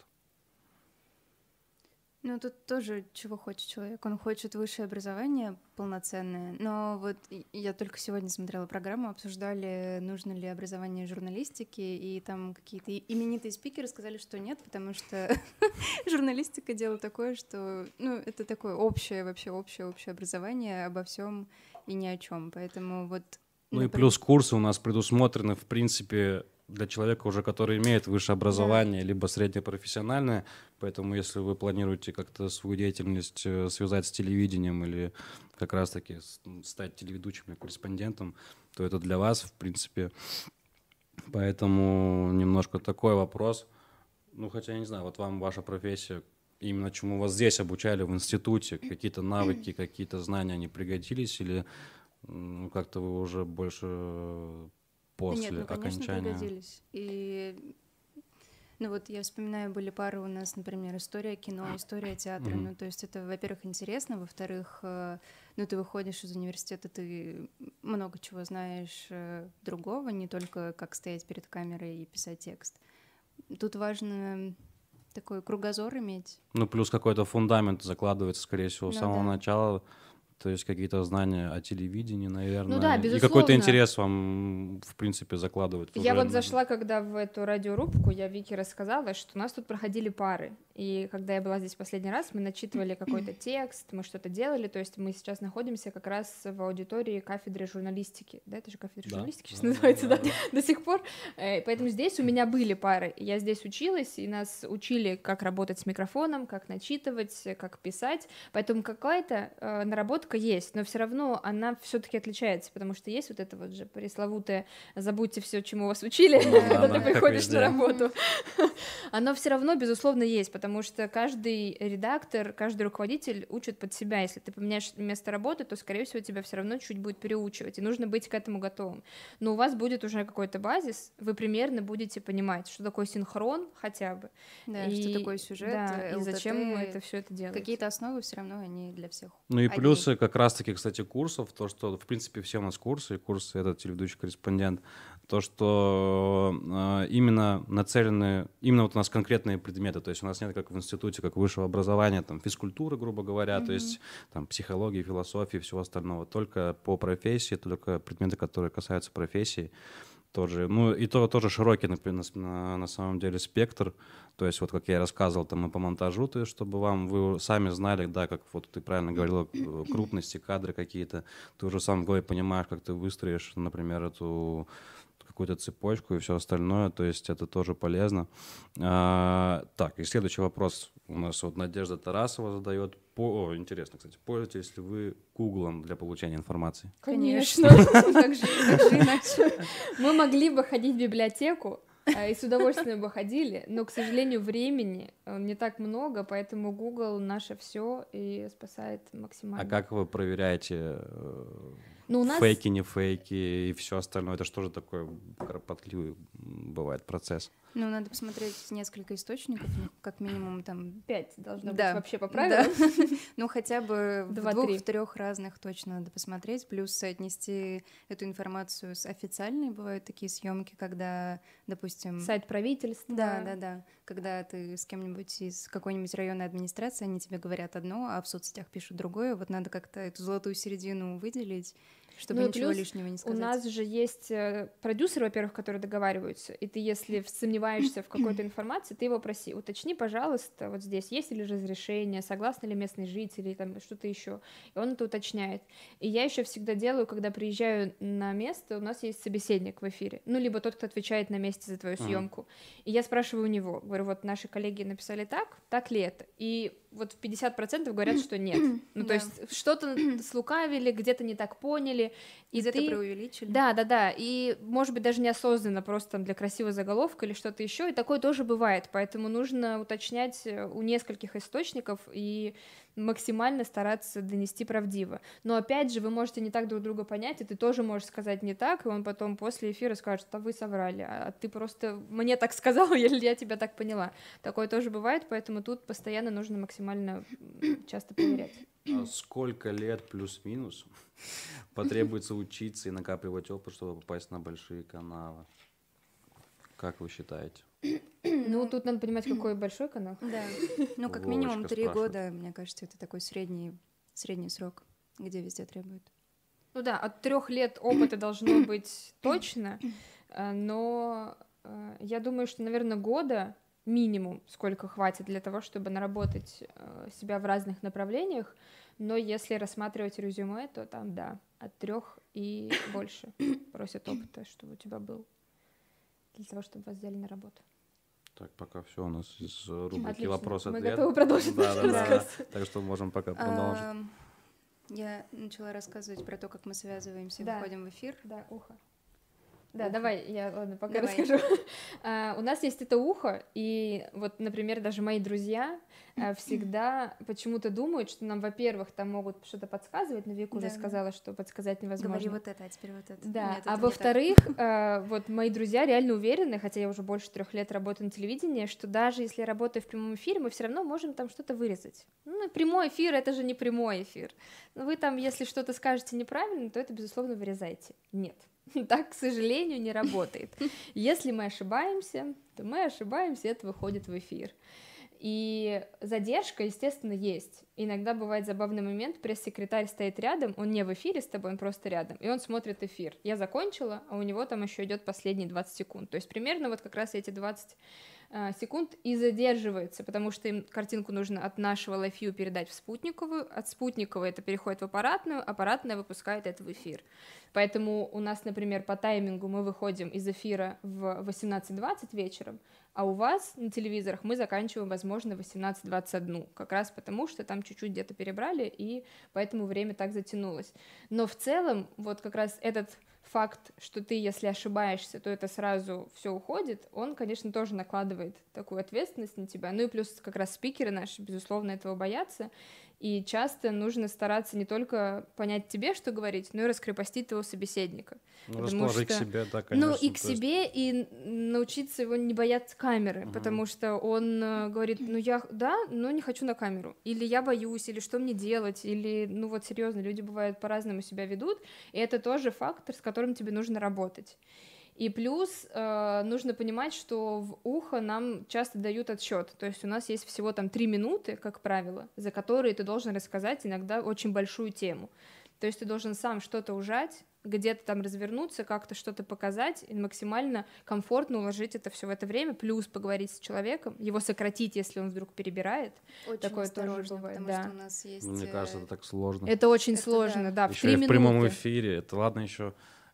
Ну, тут тоже чего хочет человек. Он хочет высшее образование полноценное. Но вот я только сегодня смотрела программу, обсуждали, нужно ли образование журналистики, и там какие-то именитые спикеры сказали, что нет, потому что журналистика дело такое, что, ну, это такое общее, вообще общее, общее образование обо всем и ни о чем. Поэтому вот... Ну и плюс курсы у нас предусмотрены, в принципе, для человека уже, который имеет высшее образование, либо среднепрофессиональное. Поэтому если вы планируете как-то свою деятельность э, связать с телевидением или как раз-таки стать телеведущим или корреспондентом, то это для вас, в принципе. Поэтому немножко такой вопрос. Ну, хотя, я не знаю, вот вам ваша профессия, именно чему вас здесь обучали в институте, какие-то навыки, какие-то знания, они пригодились или м, как-то вы уже больше Да после нет, ну, конечно, окончания? пригодились. И ну вот я вспоминаю, были пары у нас, например, история кино, история театра. Мгм. Ну, то есть это, во-первых, интересно, во-вторых, э, ну, ты выходишь из университета, ты много чего знаешь э, другого, не только как стоять перед камерой и писать текст. Тут важно такой кругозор иметь. Ну, плюс какой-то фундамент закладывается, скорее всего, с Ну самого да. начала. То есть какие-то знания о телевидении, наверное. Ну да, И безусловно. какой-то интерес вам, в принципе, закладывает. Я вот зашла, когда в эту радиорубку, я Вике рассказала, что у нас тут проходили пары. И когда я была здесь последний раз, мы начитывали какой-то текст, мы что-то делали. То есть мы сейчас находимся как раз в аудитории кафедры журналистики. Да, это же кафедра Да, журналистики сейчас да, называется, да, да, до сих пор. Э, Поэтому здесь у меня были пары. Я здесь училась, и нас учили, как работать с микрофоном, как начитывать, как писать. Поэтому какая-то э, наработка есть, но все равно она все-таки отличается, потому что есть вот это вот же пресловутое «забудьте все, чему вас учили», Ну да, когда да, ты приходишь на работу. Оно все равно, безусловно, есть, потому что каждый редактор, каждый руководитель учит под себя. Если ты поменяешь место работы, то, скорее всего, тебя все равно чуть будет переучивать, и нужно быть к этому готовым. Но у вас будет уже какой-то базис, вы примерно будете понимать, что такое синхрон хотя бы, Да, И- что такое сюжет, да, и ЛТТ, зачем это все это делать. Какие-то основы все равно они для всех. Ну и плюсы, как раз-таки, кстати, курсов, то, что, в принципе, все у нас курсы, курсы этот телеведущий корреспондент, то, что э, именно нацелены, именно вот у нас конкретные предметы, то есть у нас нет как в институте, как высшего образования, там, физкультуры, грубо говоря, mm-hmm. то есть там психологии, философии, всего остального, только по профессии, только предметы, которые касаются профессии тоже. Ну, и то тоже широкий, например, на, на самом деле спектр. То есть, вот как я рассказывал, там и по монтажу, то есть, чтобы вам, вы сами знали, да, как вот ты правильно говорил, э, крупности, кадры какие-то. Ты уже сам в голове понимаешь, как ты выстроишь, например, эту какую-то цепочку и все остальное, то есть это тоже полезно. А, так, и следующий вопрос у нас вот Надежда Тарасова задает. По, о, интересно, кстати, пользуетесь ли вы Гуглом для получения информации? Конечно, как же иначе. Мы могли бы ходить в библиотеку, а, и с удовольствием бы ходили, но, к сожалению, времени э, не так много, поэтому Google наше все и спасает максимально. А как вы проверяете э, ну, у нас... фейки, не фейки и все остальное? Это что же такое кропотливый бывает процесс? Ну, надо посмотреть несколько источников, ну, как минимум там... Пять должно да. быть вообще по правилам. Да. ну, хотя бы в двух, в трех разных точно надо посмотреть, плюс соотнести эту информацию с официальной. Бывают такие съемки, когда, допустим... Сайт правительства. Да, да, да. Когда ты с кем-нибудь из какой-нибудь районной администрации, они тебе говорят одно, а в соцсетях пишут другое. Вот надо как-то эту золотую середину выделить чтобы ну, ничего лишнего не сказать. У нас же есть э, продюсеры, во-первых, которые договариваются, и ты, если сомневаешься в какой-то информации, ты его проси, уточни, пожалуйста, вот здесь есть ли разрешение, согласны ли местные жители, там что-то еще, и он это уточняет. И я еще всегда делаю, когда приезжаю на место, у нас есть собеседник в эфире, ну, либо тот, кто отвечает на месте за твою съемку, mm-hmm. и я спрашиваю у него, говорю, вот наши коллеги написали так, так ли это, и вот в 50% говорят, что нет. Ну, то есть что-то слукавили, где-то не так поняли. И где-то ты... преувеличили. Да, да, да. И, может быть, даже неосознанно, просто там для красивого заголовка или что-то еще. И такое тоже бывает. Поэтому нужно уточнять э, у нескольких источников и максимально стараться донести правдиво. Но опять же, вы можете не так друг друга понять, и ты тоже можешь сказать не так, и он потом после эфира скажет, а вы соврали, а ты просто мне так сказала, или я тебя так поняла. Такое тоже бывает, поэтому тут постоянно нужно максимально часто проверять. А сколько лет плюс-минус потребуется учиться и накапливать опыт, чтобы попасть на большие каналы? Как вы считаете? Ну, тут надо понимать, какой большой канал. Да. Ну, как минимум три года, мне кажется, это такой средний, средний срок, где везде требуют. Ну да, от трех лет опыта должно быть точно, э, но э, я думаю, что, наверное, года минимум, сколько хватит для того, чтобы наработать э, себя в разных направлениях, но если рассматривать резюме, то там, да, от трех и больше просят опыта, чтобы у тебя был для того, чтобы вас взяли на работу. Так, пока все у нас из рубрики Отлично. вопрос ответ. Мы готовы продолжить да, да, да. Так что можем пока продолжить. Я начала рассказывать про то, как мы связываемся, да. выходим в эфир. Да, ухо. Да, ухо. давай, я ладно, пока давай. расскажу. а, у нас есть это ухо, и вот, например, даже мои друзья а, всегда почему-то думают, что нам, во-первых, там могут что-то подсказывать, но Вика да, уже сказала, что подсказать невозможно. Говори вот это, а теперь вот это. Да, Нет, а во-вторых, а, вот мои друзья реально уверены, хотя я уже больше трех лет работаю на телевидении, что даже если я работаю в прямом эфире, мы все равно можем там что-то вырезать. Ну, прямой эфир — это же не прямой эфир. Но вы там, если что-то скажете неправильно, то это, безусловно, вырезайте. Нет. Так, к сожалению, не работает. Если мы ошибаемся, то мы ошибаемся, это выходит в эфир. И задержка, естественно, есть. Иногда бывает забавный момент, пресс-секретарь стоит рядом, он не в эфире с тобой, он просто рядом, и он смотрит эфир. Я закончила, а у него там еще идет последние 20 секунд. То есть примерно вот как раз эти 20 а, секунд и задерживается, потому что им картинку нужно от нашего LiveView передать в спутниковую, от спутниковой это переходит в аппаратную, аппаратная выпускает это в эфир. Поэтому у нас, например, по таймингу мы выходим из эфира в 18.20 вечером, а у вас на телевизорах мы заканчиваем, возможно, 18.21, как раз потому, что там чуть-чуть где-то перебрали, и поэтому время так затянулось. Но в целом, вот как раз этот факт, что ты, если ошибаешься, то это сразу все уходит, он, конечно, тоже накладывает такую ответственность на тебя. Ну и плюс как раз спикеры наши, безусловно, этого боятся. И часто нужно стараться не только понять тебе, что говорить, но и раскрепостить твоего собеседника. Ну, расположить что... к себе, да, конечно. Ну, и к себе, есть... и научиться его не бояться камеры, угу. потому что он э, говорит, ну, я, да, но не хочу на камеру, или я боюсь, или что мне делать, или, ну, вот, серьезно, люди бывают по-разному себя ведут, и это тоже фактор, с которым тебе нужно работать. И плюс э, нужно понимать, что в ухо нам часто дают отсчет. То есть у нас есть всего там три минуты, как правило, за которые ты должен рассказать иногда очень большую тему. То есть ты должен сам что-то ужать, где-то там развернуться, как-то что-то показать и максимально комфортно уложить это все в это время, плюс поговорить с человеком, его сократить, если он вдруг перебирает. Очень Такое тоже бывает, потому да. что у нас есть... Мне кажется, это так сложно. Это очень это сложно, да. да еще и в прямом эфире. Это ладно еще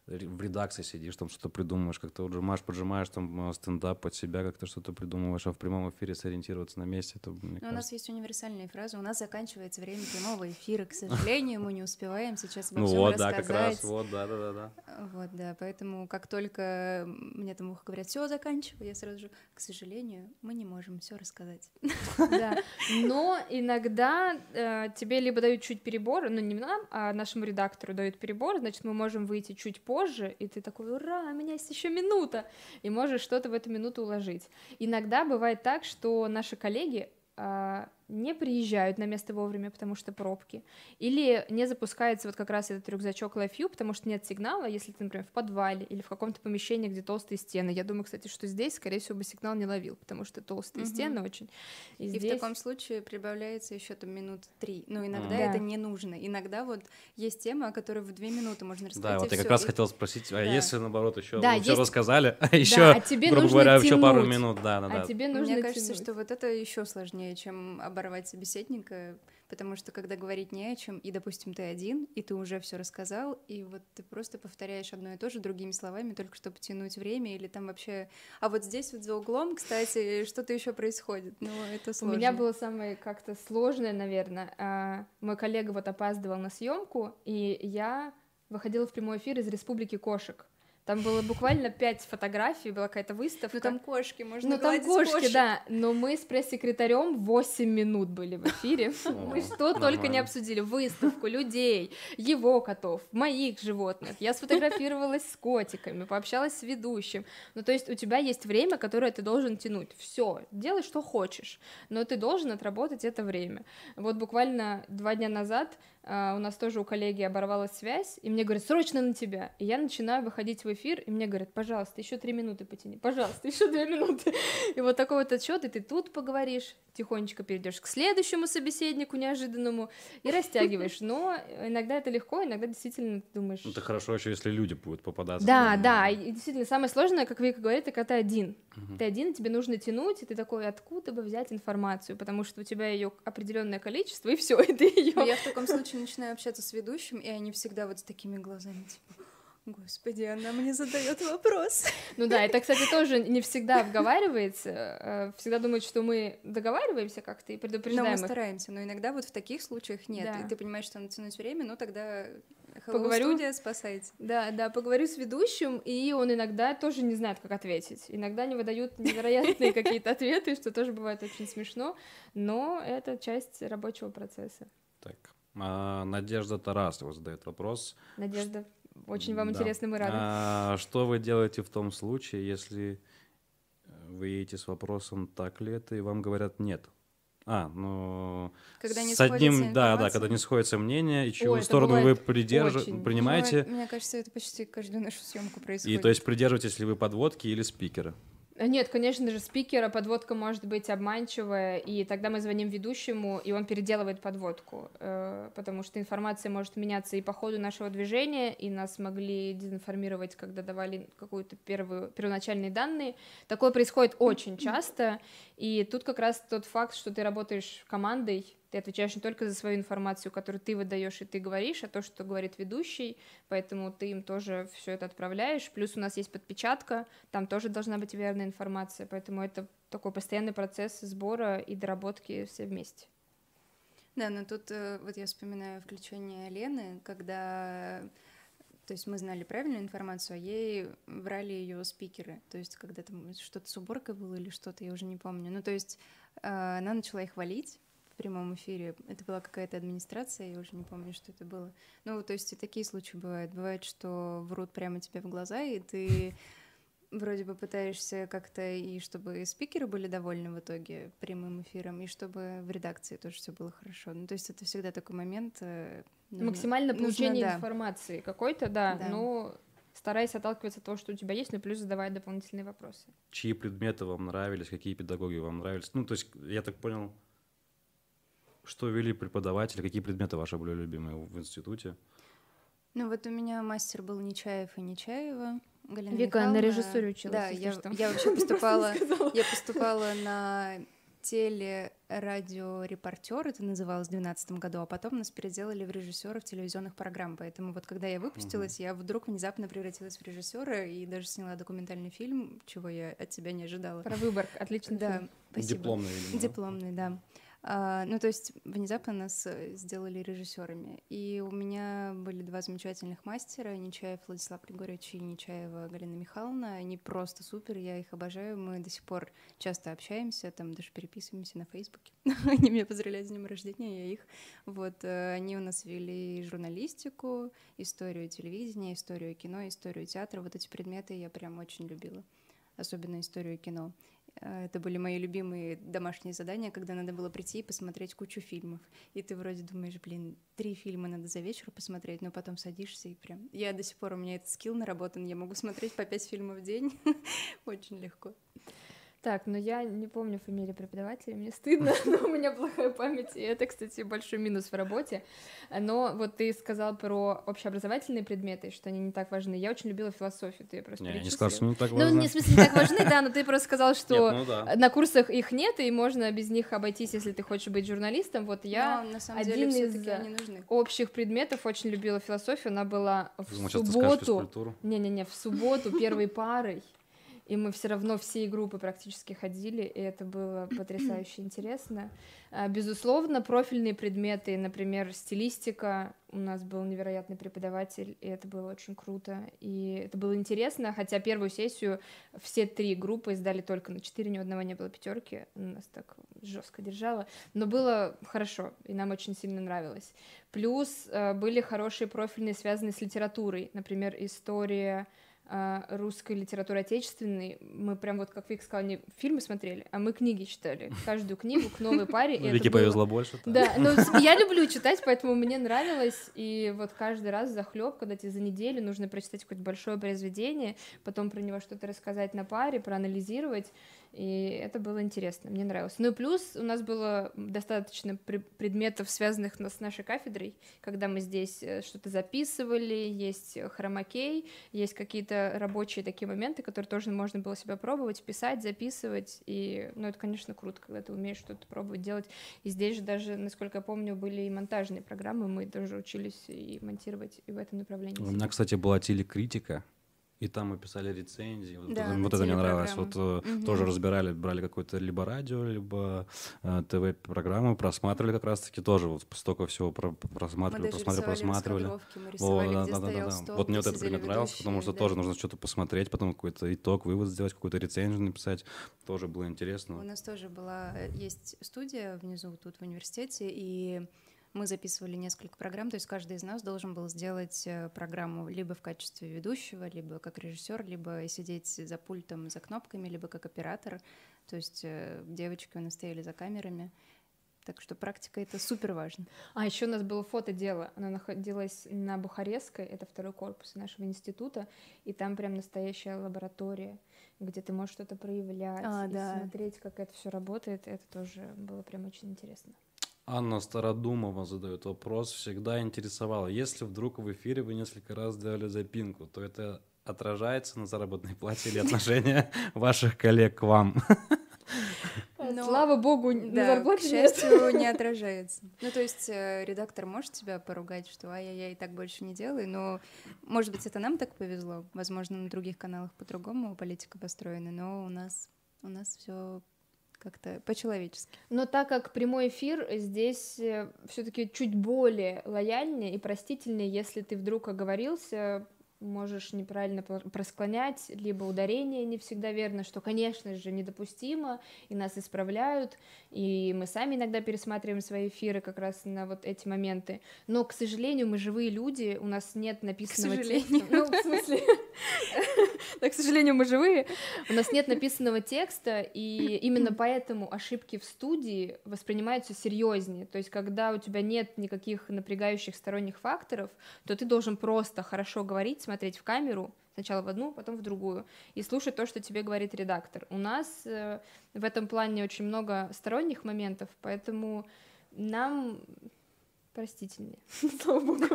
в редакции сидишь, там что-то придумываешь, как-то отжимаешь, поджимаешь, там э, стендап под себя, как-то что-то придумываешь, а в прямом эфире сориентироваться на месте, это, мне кажется... У нас есть универсальные фразы, у нас заканчивается время прямого эфира, к сожалению, мы не успеваем сейчас обо ну всем вот, рассказать. да, как раз, вот, да, да, да, да. Вот, да, поэтому как только мне там говорят, все, заканчивай, я сразу же, к сожалению, мы не можем все рассказать. Да, но иногда э, тебе либо дают чуть перебор, ну не нам, а нашему редактору дают перебор, значит, мы можем выйти чуть позже, позже, и ты такой, ура, у меня есть еще минута, и можешь что-то в эту минуту уложить. Иногда бывает так, что наши коллеги а, не приезжают на место вовремя, потому что пробки, или не запускается вот как раз этот рюкзачок LifeView, потому что нет сигнала, если ты, например, в подвале или в каком-то помещении, где толстые стены. Я думаю, кстати, что здесь, скорее всего, бы сигнал не ловил, потому что толстые угу. стены очень. И, и здесь... в таком случае прибавляется еще там минут три. Но иногда да. это не нужно. Иногда вот есть тема, о которой в две минуты можно рассказать. Да, вот я как раз и... хотел спросить, а да. если наоборот еще да, все есть... рассказали, а еще, да, а тебе грубо нужно говоря, тянуть. еще пару минут, да, да, а да. тебе нужно Мне кажется, тянуть. что вот это еще сложнее, чем оборвать собеседника потому что когда говорить не о чем, и, допустим, ты один, и ты уже все рассказал, и вот ты просто повторяешь одно и то же другими словами, только чтобы тянуть время, или там вообще... А вот здесь вот за углом, кстати, что-то еще происходит, ну, это сложно. У меня было самое как-то сложное, наверное. А, мой коллега вот опаздывал на съемку, и я выходила в прямой эфир из Республики кошек. Там было буквально пять фотографий, была какая-то выставка. Ну там кошки, можно Ну там кошки, кошек. да. Но мы с пресс-секретарем 8 минут были в эфире. Мы что только не обсудили. Выставку, людей, его котов, моих животных. Я сфотографировалась с котиками, пообщалась с ведущим. Ну то есть у тебя есть время, которое ты должен тянуть. Все, делай, что хочешь. Но ты должен отработать это время. Вот буквально два дня назад Uh, у нас тоже у коллеги оборвалась связь, и мне говорят, срочно на тебя. И я начинаю выходить в эфир, и мне говорят, пожалуйста, еще три минуты потяни, пожалуйста, еще две минуты. И вот такой вот отчет, и ты тут поговоришь, тихонечко перейдешь к следующему собеседнику неожиданному и растягиваешь. Но иногда это легко, иногда действительно ты думаешь... Это хорошо еще, если люди будут попадаться. Да, да, и действительно самое сложное, как Вика говорит, это когда ты один. Угу. Ты один, тебе нужно тянуть, и ты такой, откуда бы взять информацию, потому что у тебя ее определенное количество, и все, и ты ее. Я в таком случае начинаю общаться с ведущим, и они всегда вот с такими глазами, типа, Господи, она мне задает вопрос. Ну да, это, кстати, тоже не всегда обговаривается. Э, всегда думают, что мы договариваемся как-то и предупреждаем. Но мы стараемся, но иногда вот в таких случаях нет. Да. И ты понимаешь, что надо тянуть время, ну тогда Hello поговорю, студия, спасайте. Да, да, поговорю с ведущим, и он иногда тоже не знает, как ответить. Иногда они выдают невероятные какие-то ответы, что тоже бывает очень смешно, но это часть рабочего процесса. Так, а Надежда Тарасова задает вопрос. Надежда, очень вам да. интересно, мы рады. А, что вы делаете в том случае, если вы едете с вопросом, так ли это, и вам говорят нет? А, ну... Когда не с одним, да, да, когда не сходится мнение, и чью Ой, сторону вы придерж... принимаете. Мне кажется, это почти каждую нашу съемку происходит. И то есть придерживаетесь ли вы подводки или спикера? Э, нет, конечно же, спикера подводка может быть обманчивая, и тогда мы звоним ведущему, и он переделывает подводку, э, потому что информация может меняться и по ходу нашего движения, и нас могли дезинформировать, когда давали какую-то первую, первоначальные данные. Такое происходит очень часто, и тут как раз тот факт, что ты работаешь командой, ты отвечаешь не только за свою информацию, которую ты выдаешь и ты говоришь, а то, что говорит ведущий, поэтому ты им тоже все это отправляешь. Плюс у нас есть подпечатка, там тоже должна быть верная информация, поэтому это такой постоянный процесс сбора и доработки все вместе. Да, но тут э, вот я вспоминаю включение Лены, когда то есть мы знали правильную информацию, а ей врали ее спикеры. То есть когда там что-то с уборкой было или что-то, я уже не помню. Ну, то есть э, она начала их валить, прямом эфире. Это была какая-то администрация, я уже не помню, что это было. Ну, то есть и такие случаи бывают. Бывает, что врут прямо тебе в глаза, и ты вроде бы пытаешься как-то и чтобы спикеры были довольны в итоге прямым эфиром, и чтобы в редакции тоже все было хорошо. Ну, то есть это всегда такой момент. Э, нужно, Максимально получение нужно, да. информации какой-то, да, да, но стараясь отталкиваться от того, что у тебя есть, но плюс задавать дополнительные вопросы. Чьи предметы вам нравились, какие педагоги вам нравились? Ну, то есть, я так понял, что вели преподаватели, какие предметы ваши были любимые в институте? Ну вот у меня мастер был Нечаев и Нечаева. Галина Вика Михайловна. на режиссуре училась. Да, я, я вообще поступала, я поступала на телерадиорепортер, это называлось в 2012 году, а потом нас переделали в режиссеров телевизионных программ. Поэтому вот когда я выпустилась, угу. я вдруг внезапно превратилась в режиссера и даже сняла документальный фильм, чего я от себя не ожидала. Про выбор, отлично. Да, фильм. спасибо. Дипломный, видимо. Дипломный, да. Ну, то есть внезапно нас э, сделали режиссерами. И у меня были два замечательных мастера, Нечаев Владислав Григорьевич и Нечаева Галина Михайловна. Они просто супер, я их обожаю. Мы до сих пор часто общаемся, там даже переписываемся на Фейсбуке. Они меня поздравляют с днем рождения, я их. Вот, э, они у нас вели журналистику, историю телевидения, историю кино, историю театра. Вот эти предметы я прям очень любила особенно историю кино. Э, это были мои любимые домашние задания, когда надо было прийти и посмотреть кучу фильмов. И ты вроде думаешь, блин, три фильма надо за вечер посмотреть, но потом садишься и прям... Я до сих пор, у меня этот скилл наработан, я могу смотреть по пять фильмов в день. Очень легко. Так, но я не помню фамилии преподавателя, мне стыдно, но у меня плохая память, и это, кстати, большой минус в работе. Но вот ты сказал про общеобразовательные предметы, что они не так важны. Я очень любила философию, ты просто Не, не сказал, что не так важно. Ну, не в смысле не так важны, да, но ты просто сказал, что нет, ну, да. на курсах их нет, и можно без них обойтись, если ты хочешь быть журналистом. Вот я но, на самом один деле, из общих предметов очень любила философию, она была в Думаю, субботу. Не-не-не, в субботу первой парой и мы все равно всей группы практически ходили, и это было потрясающе интересно. А, безусловно, профильные предметы, например, стилистика, у нас был невероятный преподаватель, и это было очень круто, и это было интересно, хотя первую сессию все три группы сдали только на четыре, ни одного не было пятерки, нас так жестко держало, но было хорошо, и нам очень сильно нравилось. Плюс а, были хорошие профильные, связанные с литературой, например, история русской литературы отечественной, мы прям вот, как Вик сказал, не фильмы смотрели, а мы книги читали. Каждую книгу к новой паре. Вике повезло больше. Да, но я люблю читать, поэтому мне нравилось. И вот каждый раз захлеб, когда тебе за неделю нужно прочитать какое-то большое произведение, потом про него что-то рассказать на паре, проанализировать. И это было интересно, мне нравилось. Ну и плюс у нас было достаточно предметов, связанных с нашей кафедрой, когда мы здесь э, что-то записывали, есть хромакей, есть какие-то рабочие такие моменты, которые тоже можно было себя пробовать, писать, записывать, и, ну, это, конечно, круто, когда ты умеешь что-то пробовать делать. И здесь же даже, насколько я помню, были и монтажные программы, мы тоже учились и монтировать и в этом направлении. У меня, кстати, была телекритика, и там мы писали рецензии. Вот, да, вот это мне нравилось. Вот угу. тоже разбирали, брали какое-то либо радио, либо э, ТВ-программу, просматривали как раз-таки тоже. Вот столько всего про просматривали, просматривали, просматривали. Вот, да, да, да, да. вот мне вот это предмет нравился, потому что да. тоже нужно что-то посмотреть, потом какой-то итог, вывод сделать, какую-то рецензию написать. Тоже было интересно. У нас тоже была, э, есть студия внизу тут в университете, и мы записывали несколько программ, то есть каждый из нас должен был сделать э, программу либо в качестве ведущего, либо как режиссер, либо сидеть за пультом, за кнопками, либо как оператор. То есть э, девочки у нас стояли за камерами. Так что практика это супер важно. А еще у нас было фото дело. Оно находилось на Бухарестской, это второй корпус нашего института, и там прям настоящая лаборатория, где ты можешь что-то проявлять а, и да. смотреть, как это все работает. Это тоже было прям очень интересно. Анна Стародумова задает вопрос, всегда интересовала, если вдруг в эфире вы несколько раз сделали запинку, то это отражается на заработной плате или отношения ваших коллег к вам? Но, Слава богу, да, на зарплате к счастью, не отражается. Ну, то есть э, редактор может тебя поругать, что ай-яй-яй, так больше не делай, но, может быть, это нам так повезло. Возможно, на других каналах по-другому политика построена, но у нас, у нас все как-то по-человечески. Но так как прямой эфир здесь э, все-таки чуть более лояльнее и простительнее, если ты вдруг оговорился, можешь неправильно просклонять, либо ударение не всегда верно, что, конечно же, недопустимо, и нас исправляют, и мы сами иногда пересматриваем свои эфиры как раз на вот эти моменты. Но, к сожалению, мы живые люди, у нас нет написанного к сожалению. текста. Ну, в смысле... Да, к сожалению, мы живые. У нас нет написанного текста, и именно поэтому ошибки в студии воспринимаются серьезнее. То есть, когда у тебя нет никаких напрягающих сторонних факторов, то ты должен просто хорошо говорить, смотреть в камеру, сначала в одну, потом в другую, и слушать то, что тебе говорит редактор. У нас э, в этом плане очень много сторонних моментов, поэтому нам простительнее, слава богу.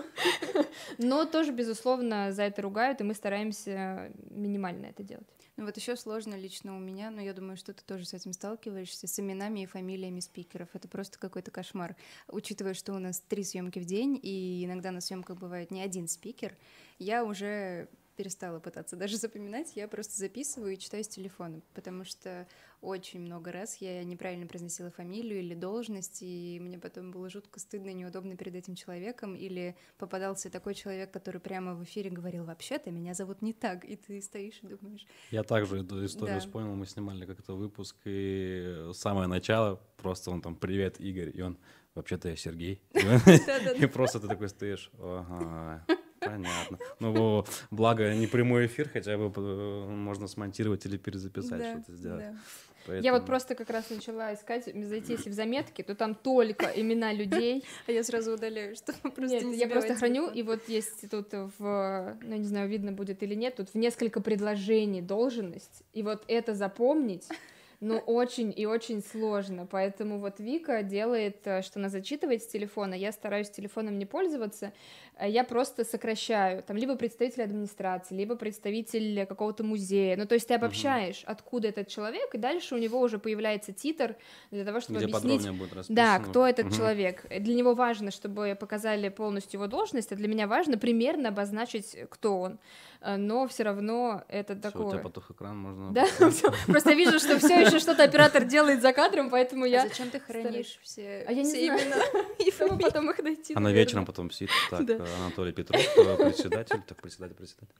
Но тоже, безусловно, за это ругают, и мы стараемся минимально это делать. Ну вот еще сложно лично у меня, но я думаю, что ты тоже с этим сталкиваешься, с именами и фамилиями спикеров. Это просто какой-то кошмар. Учитывая, что у нас три съемки в день, и иногда на съемках бывает не один спикер, я уже перестала пытаться даже запоминать, я просто записываю и читаю с телефона, потому что очень много раз я неправильно произносила фамилию или должность, и мне потом было жутко стыдно и неудобно перед этим человеком, или попадался такой человек, который прямо в эфире говорил, вообще-то меня зовут не так, и ты стоишь и думаешь... Я также эту историю да. вспомнил, мы снимали как-то выпуск, и самое начало, просто он там «Привет, Игорь», и он «Вообще-то я Сергей». И просто ты такой стоишь, ага, Понятно. Ну, благо, не прямой эфир, хотя бы э, можно смонтировать или перезаписать, да, что-то сделать. Да. Поэтому... Я вот просто как раз начала искать, зайти если в заметки, то там только имена людей. А я сразу удаляю, что просто Нет, не я просто храню, и вот есть тут в, ну не знаю, видно будет или нет, тут в несколько предложений должность, и вот это запомнить, ну, очень и очень сложно, поэтому вот Вика делает, э, что она зачитывает с телефона, я стараюсь телефоном не пользоваться, Э, я просто сокращаю, там, либо представитель администрации, либо представитель какого-то музея, ну, то есть ты обобщаешь, угу. откуда этот человек, и дальше у него уже появляется титр для того, чтобы Где объяснить, будет да, кто этот угу. человек. Для него важно, чтобы показали полностью его должность, а для меня важно примерно обозначить, кто он, но все равно это такое... у тебя потух экран, можно... Да, просто вижу, что все еще что-то оператор делает за кадром, поэтому я... А зачем ты хранишь все А я не знаю, и потом их найти, Она вечером потом сидит так, Анатолий Петров, э, председатель, так, председатель, председатель.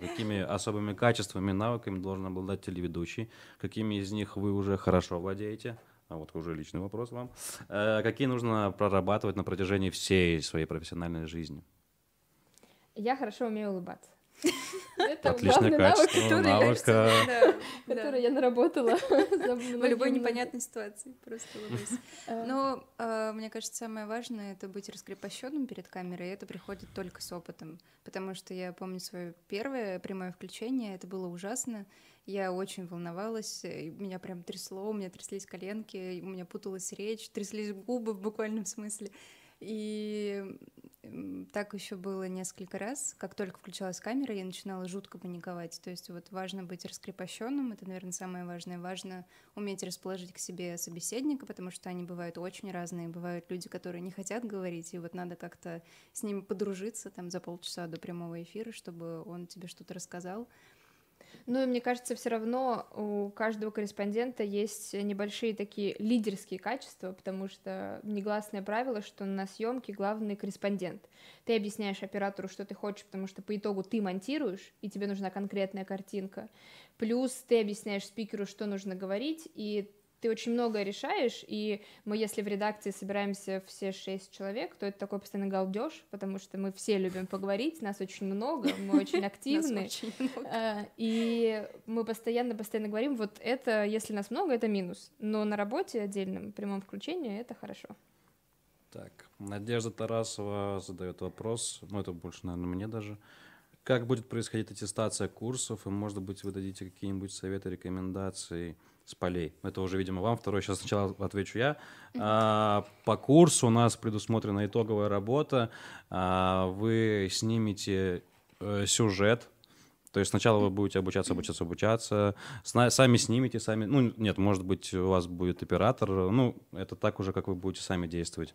Какими особыми качествами, навыками должен обладать телеведущий? Какими из них вы уже хорошо владеете? А вот уже личный вопрос вам. Э, какие нужно прорабатывать на протяжении всей своей профессиональной жизни? Я хорошо умею улыбаться. Это Отличное качество, навык, навык, который, который я наработала в любой непонятной ситуации. Просто улыбайся. А. Но а, мне кажется, самое важное — это быть раскрепощенным перед камерой, и это приходит только с опытом. Потому что я помню свое первое прямое включение, это было ужасно. Я очень волновалась, меня прям трясло, у меня тряслись коленки, у меня путалась речь, тряслись губы в буквальном смысле. И так еще было несколько раз. Как только включалась камера, я начинала жутко паниковать. То есть вот важно быть раскрепощенным, это, наверное, самое важное. Важно уметь расположить к себе собеседника, потому что они бывают очень разные. Бывают люди, которые не хотят говорить, и вот надо как-то с ними подружиться там за полчаса до прямого эфира, чтобы он тебе что-то рассказал. Ну и мне кажется, все равно у каждого корреспондента есть небольшие такие лидерские качества, потому что негласное правило, что на съемке главный корреспондент. Ты объясняешь оператору, что ты хочешь, потому что по итогу ты монтируешь, и тебе нужна конкретная картинка. Плюс ты объясняешь спикеру, что нужно говорить, и ты очень многое решаешь, и мы, если в редакции собираемся все шесть человек, то это такой постоянный галдеж, потому что мы все любим поговорить, нас очень много, мы очень активны, а, и мы постоянно-постоянно говорим, вот это, если нас много, это минус, но на работе отдельном прямом включении это хорошо. Так, Надежда Тарасова задает вопрос, ну это больше, наверное, мне даже. Как будет происходить аттестация курсов, и, может быть, вы дадите какие-нибудь советы, рекомендации с полей. Это уже, видимо, вам. Второй сейчас сначала отвечу я. А, по курсу у нас предусмотрена итоговая работа. А, вы снимете э, сюжет, То есть сначала вы будете обучаться, обучаться, обучаться, сна- сами снимете, сами... Ну, нет, может быть, у вас будет оператор, ну, это так уже, как вы будете сами действовать.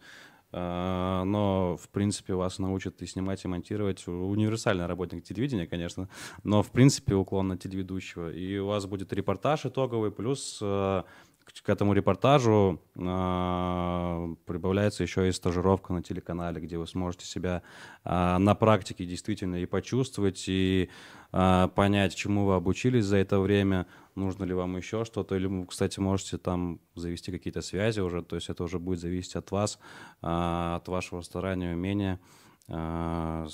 А, но, в принципе, вас научат и снимать, и монтировать. Универсальный работник телевидения, конечно, но, в принципе, уклон на телеведущего. И у вас будет репортаж итоговый, плюс а, к этому репортажу э, прибавляется еще и стажировка на телеканале, где вы сможете себя э, на практике действительно и почувствовать, и э, понять, чему вы обучились за это время, нужно ли вам еще что-то, или кстати, можете там завести какие-то связи уже, то есть это уже будет зависеть от вас, э, от вашего старания, умения. Э,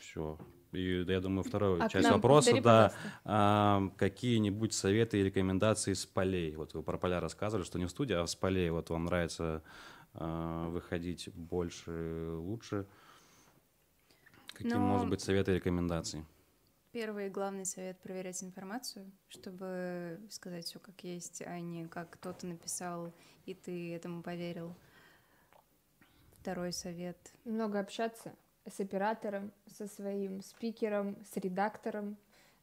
все. И я думаю, вторая а часть вопроса, да, а, какие-нибудь советы и рекомендации с полей. Вот вы про поля рассказывали, что не в студии, а с полей. Вот вам нравится а, выходить больше, лучше. Какие, Но... может быть, советы и рекомендации? Первый и главный совет — проверять информацию, чтобы сказать все как есть, а не как кто-то написал, и ты этому поверил. Второй совет — много общаться, с оператором, со своим спикером, с редактором,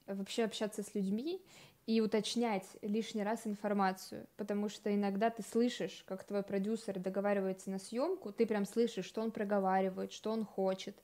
вообще общаться с людьми и уточнять лишний раз информацию, потому что иногда ты слышишь, как твой продюсер договаривается на съемку, ты прям слышишь, что он проговаривает, что он хочет.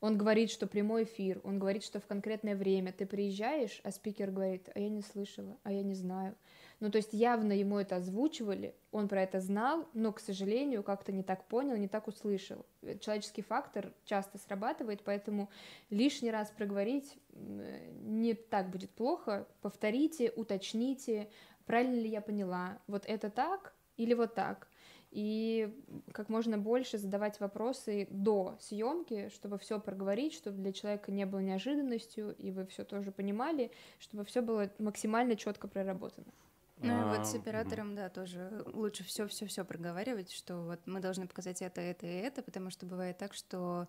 Он говорит, что прямой эфир, он говорит, что в конкретное время ты приезжаешь, а спикер говорит, а я не слышала, а я не знаю. Ну, то есть явно ему это озвучивали, он про это знал, но, к сожалению, как-то не так понял, не так услышал. Человеческий фактор часто срабатывает, поэтому лишний раз проговорить не так будет плохо. Повторите, уточните, правильно ли я поняла, вот это так или вот так. И как можно больше задавать вопросы до съемки, чтобы все проговорить, чтобы для человека не было неожиданностью, и вы все тоже понимали, чтобы все было максимально четко проработано. Ну и вот с оператором, да, тоже лучше все, все, все проговаривать, что вот мы должны показать это, это и это, потому что бывает так, что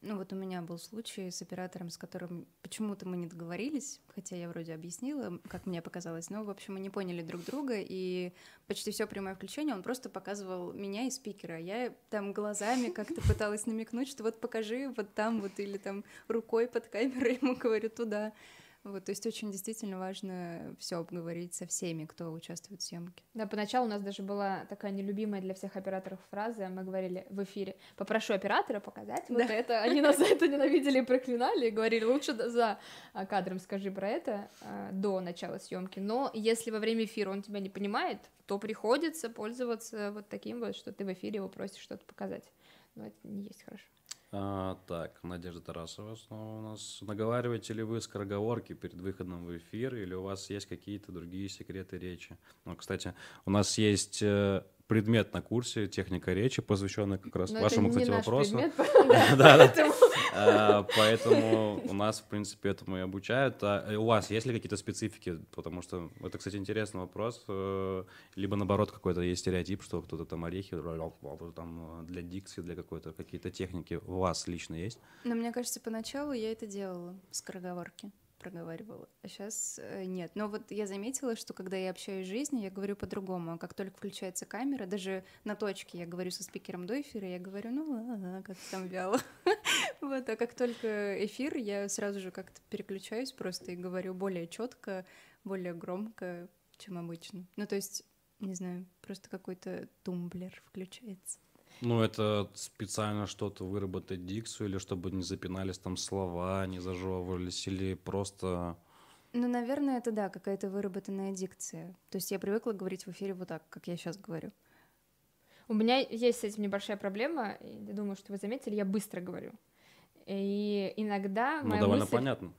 ну вот у меня был случай с оператором, с которым почему-то мы не договорились, хотя я вроде объяснила, как мне показалось, но, в общем, мы не поняли друг друга, и почти все прямое включение он просто показывал меня и спикера. Я там глазами как-то пыталась намекнуть, что вот покажи вот там вот, или там рукой под камерой ему говорю туда. Вот, то есть очень действительно важно все обговорить со всеми, кто участвует в съемке. Да, поначалу у нас даже была такая нелюбимая для всех операторов фраза, мы говорили в эфире, попрошу оператора показать вот да. это. Они нас за это ненавидели и проклинали, и говорили, лучше за а, кадром скажи про это а, до начала съемки. Но если во время эфира он тебя не понимает, то приходится пользоваться вот таким вот, что ты в эфире его просишь что-то показать. Но это не есть хорошо. А, так, Надежда Тарасова снова у нас. Наговариваете ли вы скороговорки перед выходом в эфир, или у вас есть какие-то другие секреты речи? Ну, кстати, у нас есть э, предмет на курсе «Техника речи», посвященный как раз Но вашему, кстати, вопросу. А, поэтому у нас, в принципе, этому и обучают. А у вас есть ли какие-то специфики? Потому что это, кстати, интересный вопрос. Э, либо, наоборот, какой-то есть стереотип, что кто-то там орехи там для дикции, для какой-то какие-то техники у вас лично есть? Но мне кажется, поначалу я это делала, скороговорки проговаривала, а сейчас э, нет. Но вот я заметила, что когда я общаюсь в жизни, я говорю по-другому. А как только включается камера, даже на точке я говорю со спикером до эфира, я говорю, ну как там вяло. Вот, а как только эфир, я сразу же как-то переключаюсь просто и говорю более четко, более громко, чем обычно. Ну, то есть, не знаю, просто какой-то тумблер включается. Ну, это специально что-то выработать дикцию, или чтобы не запинались там слова, не зажевывались, или просто... Ну, наверное, это да, какая-то выработанная дикция. То есть я привыкла говорить в эфире вот так, как я сейчас говорю. У меня есть с этим небольшая проблема, я думаю, что вы заметили, я быстро говорю. И иногда ну, довольно мысль... понятно.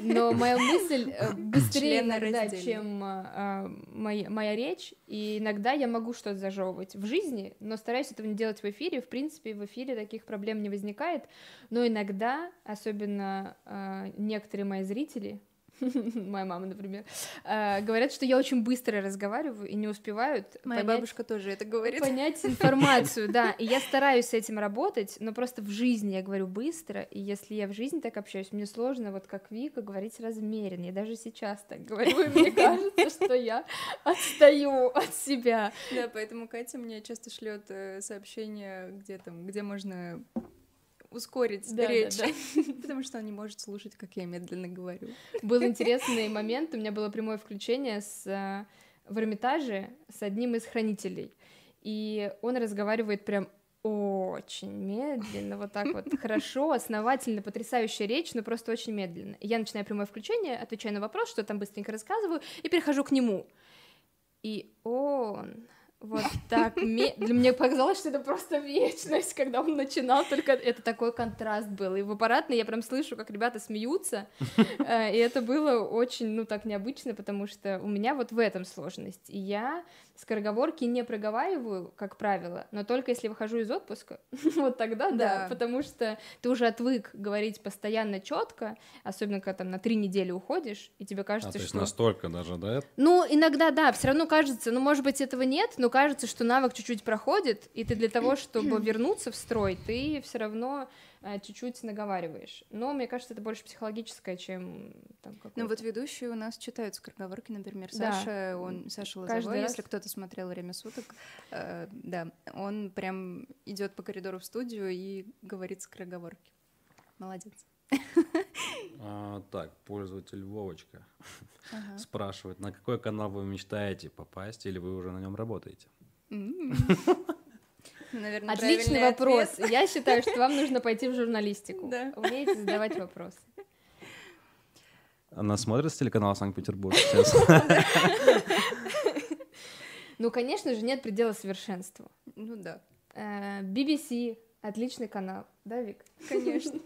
Но моя мысль э, быстрее иногда, чем а, моя, моя речь, и иногда я могу что-то зажевывать в жизни, но стараюсь этого не делать в эфире. В принципе, в эфире таких проблем не возникает, но иногда, особенно а, некоторые мои зрители, моя мама, например, э, говорят, что я очень быстро разговариваю и не успевают. Моя понять, бабушка тоже это говорит. Понять информацию, да. И я стараюсь с этим работать, но просто в жизни я говорю быстро, и если я в жизни так общаюсь, мне сложно, вот как Вика, говорить размеренно. Я даже сейчас так говорю, и мне кажется, что я отстаю от себя. Да, поэтому Катя мне часто шлет э, сообщения, где там, где можно ускорить Да, да, речь, да. потому что он не может слушать, как я медленно говорю. Был интересный момент, у меня было прямое включение с, э, в Эрмитаже с одним из хранителей, и он разговаривает прям очень медленно, вот так вот, хорошо, основательно, потрясающая речь, но просто очень медленно. Я начинаю прямое включение, отвечаю на вопрос, что там быстренько рассказываю, и перехожу к нему. И он вот так, для мне показалось, что это просто вечность, когда он начинал, только это такой контраст был. И в аппаратной я прям слышу, как ребята смеются, э, и это было очень, ну, так необычно, потому что у меня вот в этом сложность. И я скороговорки не проговариваю, как правило, но только если выхожу из отпуска, вот тогда да, Да. потому что ты уже отвык говорить постоянно четко, особенно когда там на три недели уходишь, и тебе А, кажется, то есть что... настолько даже, да? Ну, иногда, да, все равно кажется, ну, может быть, этого нет, но кажется, что навык чуть-чуть проходит, и ты для того, чтобы вернуться в строй, ты все равно чуть-чуть наговариваешь. Но мне кажется, это больше психологическое, чем там Ну вот ведущие у нас читают скороговорки, например, Да. Саша, он, Саша Каждый Лозовой, раз. если кто-то смотрел «Время суток», э, да, он прям идет по коридору в студию и говорит скороговорки. Молодец. А, так, пользователь Вовочка Ага. спрашивает, на какой канал вы мечтаете попасть, или вы уже на нем работаете? Наверное, Отличный вопрос. ответ. Я считаю, что вам нужно пойти в журналистику. Да. Умеете задавать вопросы. Она смотрит с телеканала Санкт-Петербург сейчас? Ну, конечно же, нет предела совершенству. Ну да, Э, BBC отличный канал, да, Вик? конечно.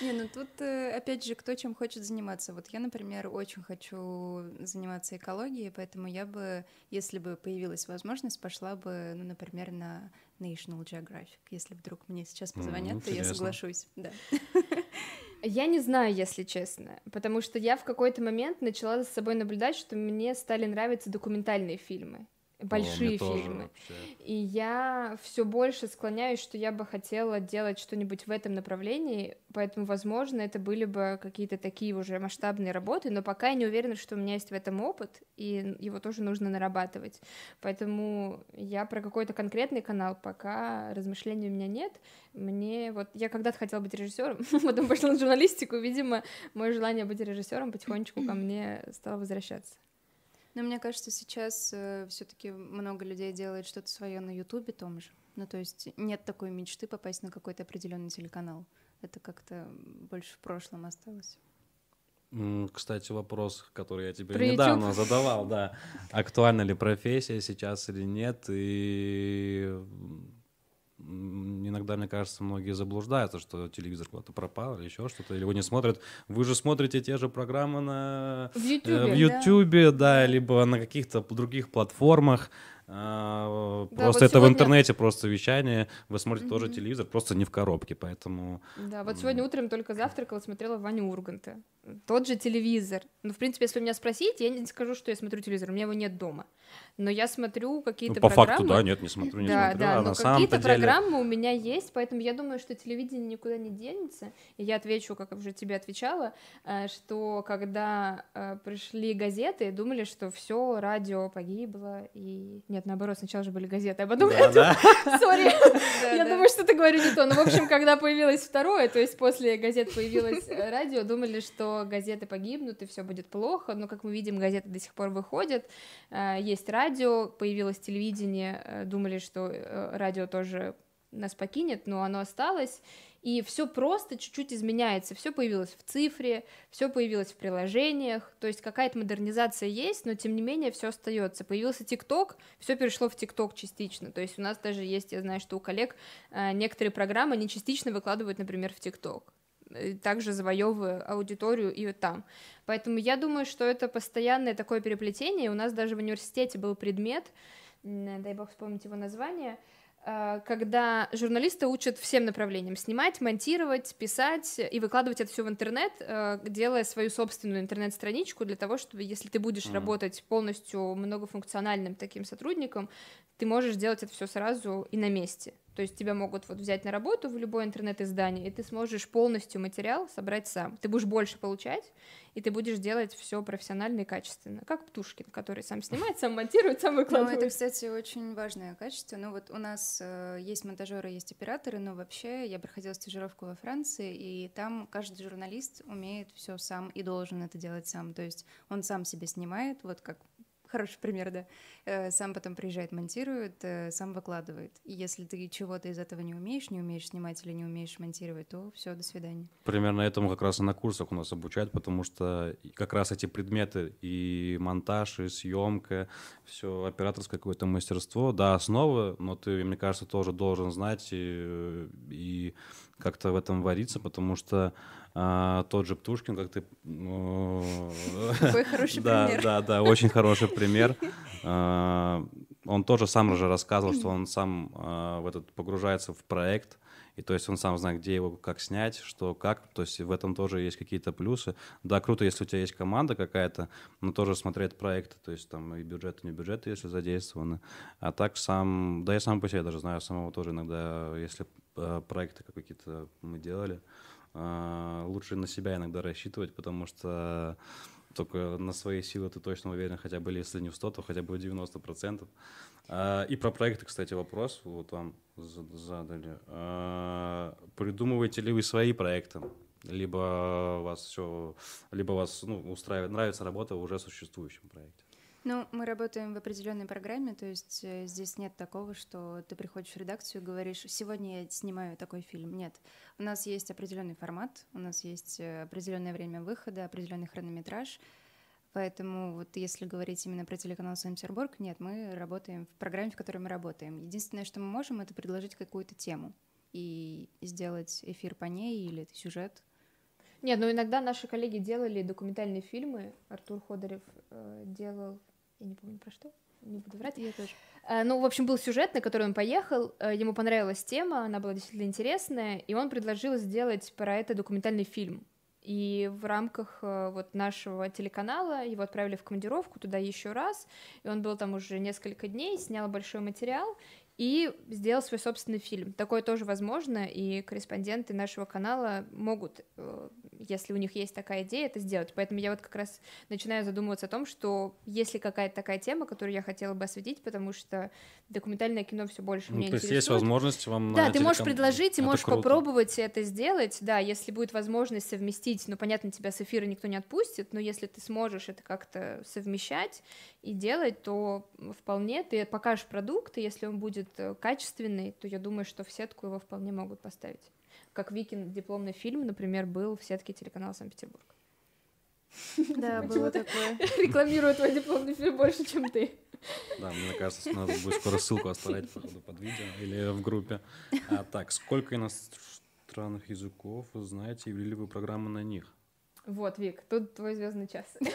Не, ну тут, э, опять же, кто чем хочет заниматься. Вот я, например, очень хочу заниматься экологией, поэтому я бы, если бы появилась возможность, пошла бы, ну, например, на National Geographic. Если вдруг мне сейчас позвонят, то я соглашусь. Да. Я не знаю, если честно, потому что я в какой-то момент начала за собой наблюдать, что мне стали нравиться документальные фильмы, большие тоже фильмы. вообще. И я все больше склоняюсь, что я бы хотела делать что-нибудь в этом направлении, поэтому, возможно, это были бы какие-то такие уже масштабные работы, но пока я не уверена, что у меня есть в этом опыт, и его тоже нужно нарабатывать. Поэтому я про какой-то конкретный канал пока размышлений у меня нет. Мне вот я когда-то хотела быть режиссером, потом пошла на журналистику, видимо, мое желание быть режиссером потихонечку ко мне стало возвращаться. Но мне кажется, сейчас все-таки много людей делает что-то свое на Ютубе том же. Ну, то есть нет такой мечты попасть на какой-то определенный телеканал. Это как-то больше в прошлом осталось. Кстати, вопрос, который я тебе Про недавно задавал, да. Актуальна ли профессия сейчас или нет? И иногда, мне кажется, многие заблуждаются, что телевизор куда-то пропал или еще что-то, или его не смотрят. Вы же смотрите те же программы на В э, Ютубе. в Ютубе, да, либо на каких-то других платформах. А, Да, Просто вот это в сегодня- интернете, просто вещание. Вы смотрите тоже Мгм. телевизор, просто не в коробке, поэтому... Да, вот сегодня утром только завтракала, смотрела Ваню Урганта. Тот же телевизор. Ну, в принципе, если меня спросить, я не скажу, что я смотрю телевизор, у меня его нет дома. Но я смотрю Ну, какие-то по программы. факту, да, нет, не смотрю, не да, смотрю. да, а но какие-то деле... программы у меня есть, поэтому я думаю, что телевидение никуда не денется. И я отвечу, как уже тебе отвечала, э, что когда э, пришли газеты, думали, что все радио погибло, и нет, наоборот, сначала же были газеты, а потом. Сори, я думаю, что ты говорю не то. Ну, в общем, когда появилось второе, то есть после газет появилось э, радио, думали, что газеты погибнут и все будет плохо. Но, как мы видим, газеты до сих пор выходят. Есть радио, появилось телевидение, э, думали, что э, радио тоже нас покинет, но оно осталось. И все просто чуть-чуть изменяется. Все появилось в цифре, все появилось в приложениях. То есть какая-то модернизация есть, но тем не менее все остается. Появился ТикТок, все перешло в ТикТок частично. То есть у нас даже есть, я знаю, что у коллег э, некоторые программы они частично выкладывают, например, в ТикТок также завоевывая аудиторию и вот там. Поэтому я думаю, что это постоянное такое переплетение. У нас даже в университете был предмет, дай бог вспомнить его название, э, когда журналисты учат всем направлениям снимать, монтировать, писать и выкладывать это все в интернет, э, делая свою собственную интернет-страничку для того, чтобы, если ты будешь Мгм. работать полностью многофункциональным таким сотрудником, ты можешь делать это все сразу и на месте. То есть тебя могут вот взять на работу в любое интернет-издание, и ты сможешь полностью материал собрать сам. Ты будешь больше получать, и ты будешь делать все профессионально и качественно. Как Птушкин, который сам снимает, сам монтирует, сам Ну, выкладывает. это, кстати, очень важное качество. Ну, вот у нас э, есть монтажеры, есть операторы, но вообще я проходила стажировку во Франции, и там каждый журналист умеет все сам и должен это делать сам. То есть он сам себе снимает, вот как хороший пример, да, э, сам потом приезжает, монтирует, э, сам выкладывает. И если ты чего-то из этого не умеешь, не умеешь снимать или не умеешь монтировать, то все, до свидания. Примерно этому как раз и на курсах у нас обучают, потому что как раз эти предметы и монтаж, и съемка, все операторское какое-то мастерство, да, основы, но ты, мне кажется, тоже должен знать и, и как-то в этом вариться, потому что а, тот же Птушкин, как ты... ну, Какой хороший да, пример. Да, да, очень хороший пример. А, Он тоже сам же рассказывал, что он сам а, в этот погружается в проект, и то есть он сам знает, где его как снять, что как, то есть в этом тоже есть какие-то плюсы. Да, круто, если у тебя есть команда какая-то, но тоже смотреть проекты, то есть там и бюджет, и не бюджет, если задействованы. А так сам, да я сам по себе даже знаю самого тоже иногда, если проекты какие-то мы делали, лучше на себя иногда рассчитывать, потому что только на свои силы ты точно уверен, хотя бы если не в 100, то хотя бы в 90%. А, И про проекты, кстати, вопрос вот вам за- задали. А, Придумываете ли вы свои проекты? Либо вас все, либо вас ну, устраивает, нравится работа в уже существующем проекте? Ну, мы работаем в определенной программе, то есть э, здесь нет такого, что ты приходишь в редакцию и говоришь, сегодня я снимаю такой фильм. Нет, у нас есть определенный формат, у нас есть э, определенное время выхода, определенный хронометраж. Поэтому вот если говорить именно про телеканал Санкт-Петербург, нет, мы работаем в программе, в которой мы работаем. Единственное, что мы можем, это предложить какую-то тему и сделать эфир по ней или сюжет. Нет, но иногда наши коллеги делали документальные фильмы. Артур Ходорев э, делал, я не помню про что, не буду врать. Я тоже. Э, Ну, в общем, был сюжет, на который он поехал, э, ему понравилась тема, она была действительно интересная, и он предложил сделать про это документальный фильм. И в рамках э, вот нашего телеканала его отправили в командировку туда еще раз, и он был там уже несколько дней, снял большой материал и сделал свой собственный фильм. Такое тоже возможно, и корреспонденты нашего канала могут, э, если у них есть такая идея, это сделать. Поэтому я вот как раз начинаю задумываться о том, что есть ли какая-то такая тема, которую я хотела бы осветить, потому что документальное кино все больше Ну, меня то есть интересует. есть возможность вам Да, ты можешь телекан- предложить, и Это можешь круто. попробовать это сделать, да, если будет возможность совместить, ну, понятно, тебя с эфира никто не отпустит, но если ты сможешь это как-то совмещать и делать, то вполне ты покажешь продукт, и если он будет э, качественный, то я думаю, что в сетку его вполне могут поставить. Как Викин дипломный фильм, например, был в сетке телеканала Санкт-Петербург. Да, было такое. Рекламирую твой дипломный фильм больше, чем ты. Да, мне кажется, надо будет скоро ссылку оставлять походу, под видео или в группе. А, так, сколько иностранных языков вы знаете и ввели ли вы программы на них? Вот, Вик, тут твой звездный час.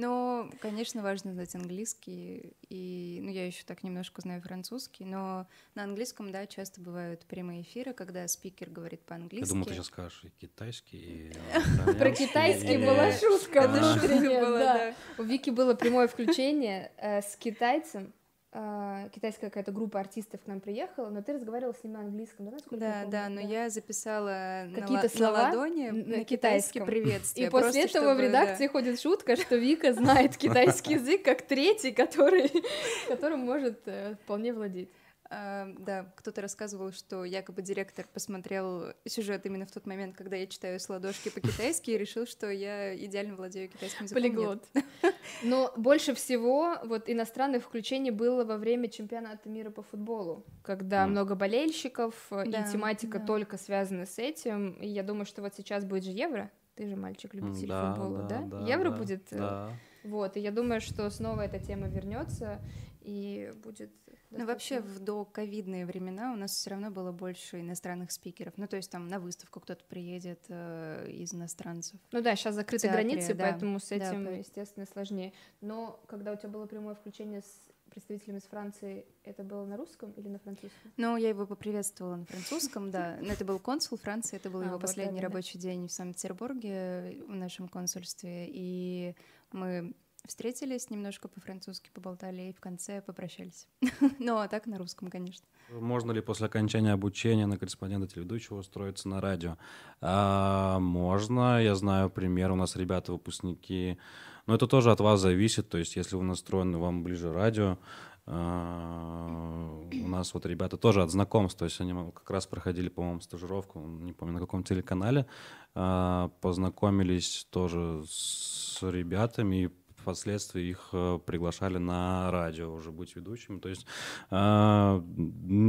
Ну, конечно, важно знать английский, и, ну, я еще так немножко знаю французский, но на английском, да, часто бывают прямые эфиры, когда спикер говорит Я по-английски. думал, ты сейчас скажешь и китайский, и Про китайский была шутка. Да, да. да. У Вики было прямое включение э, с китайцем. Э, китайская какая-то группа артистов к нам приехала, но ты разговаривала с ним на английском, да, насколько Да, помню? да, но я записала на Какие-то ла- слова на ладони на на, китайском. приветствие. И после этого в чтобы, редакции ходит шутка, что Вика знает китайский язык как третий, который, которым может э, вполне владеть. Да. А, да, кто-то рассказывал, что якобы директор посмотрел сюжет именно в тот момент, когда я читаю с ладошки по-китайски, и решил, что я идеально владею китайским языком. Полиглот. Но больше всего вот иностранных включений было во время чемпионата мира по футболу, когда Мгм. много болельщиков, э, Да, и тематика да. только связана с этим. И я думаю, что вот сейчас будет же Евро. Ты же мальчик, М, любитель да, футбола, да? да, Евро да, будет. э, Да. Вот, и я думаю, что снова эта тема вернется и будет. Ну, вообще, в доковидные времена у нас все равно было больше иностранных спикеров. Ну, то есть там на выставку кто-то приедет э, из иностранцев. Ну да, сейчас закрыты театре, границы, да, поэтому с да, этим, поэтому- естественно, сложнее. Но когда у тебя было прямое включение с представителями из Франции, это было на русском или на французском? Ну, я его поприветствовала на французском, да. Но это был консул Франции, это был А, его вот, последний да-да-да. рабочий день в Санкт-Петербурге в нашем консульстве. И мы встретились, немножко по-французски поболтали и в конце попрощались. Ну, а так на русском, конечно. Можно ли после окончания обучения на корреспондента телеведущего устроиться на радио? А, можно, я знаю пример, у нас ребята выпускники, но это тоже от вас зависит, то есть если вы настроены, вам ближе радио, а, у нас вот ребята тоже от знакомств, то есть они как раз проходили, по-моему, стажировку, не помню, на каком телеканале, а, познакомились тоже с ребятами и впоследствии их э, приглашали на радио уже быть ведущими. То есть а,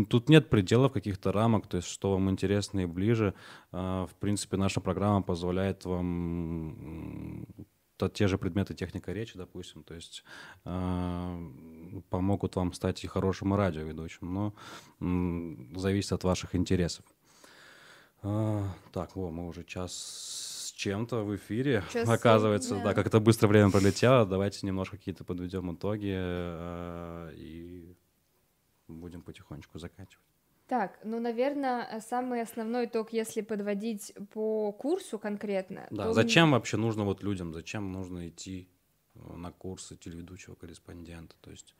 тут нет пределов каких-то рамок, то есть что вам интересно и ближе. В принципе, наша программа позволяет вам те же предметы техника речи, допустим, то есть э, помогут вам стать и хорошим радиоведущим, но э, зависит от ваших интересов. Э, так, во, мы уже час чем-то в эфире, час оказывается, да. да, как это быстро время пролетело. Давайте немножко какие-то подведем итоги э, и будем потихонечку заканчивать. Так, ну, наверное, самый основной итог, если подводить по курсу конкретно. Да, то... зачем вообще нужно вот людям, зачем нужно идти э, на курсы телеведущего корреспондента? То есть...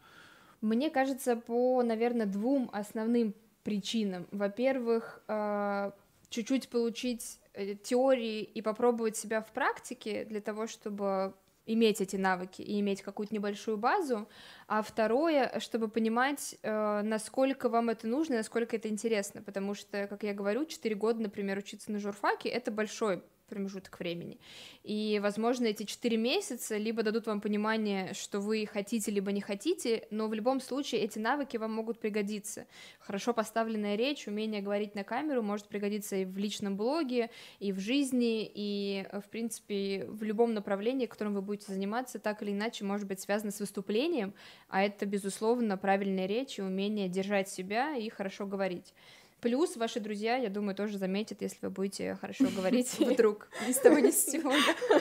Мне кажется, по, наверное, двум основным причинам. Во-первых, э, чуть-чуть получить э, теории и попробовать себя в практике для того, чтобы иметь эти навыки и иметь какую-то небольшую базу, а второе, чтобы понимать, э, насколько вам это нужно, насколько это интересно, потому что, как я говорю, 4 года, например, учиться на журфаке — это большой промежуток времени. И, возможно, эти четыре месяца либо дадут вам понимание, что вы хотите, либо не хотите, но в любом случае эти навыки вам могут пригодиться. Хорошо поставленная речь, умение говорить на камеру может пригодиться и в личном блоге, и в жизни, и, в принципе, в любом направлении, которым вы будете заниматься, так или иначе может быть связано с выступлением, а это, безусловно, правильная речь и умение держать себя и хорошо говорить. Плюс ваши друзья, я думаю, тоже заметят, если вы будете хорошо говорить. Вдруг, ни с того ни с сего.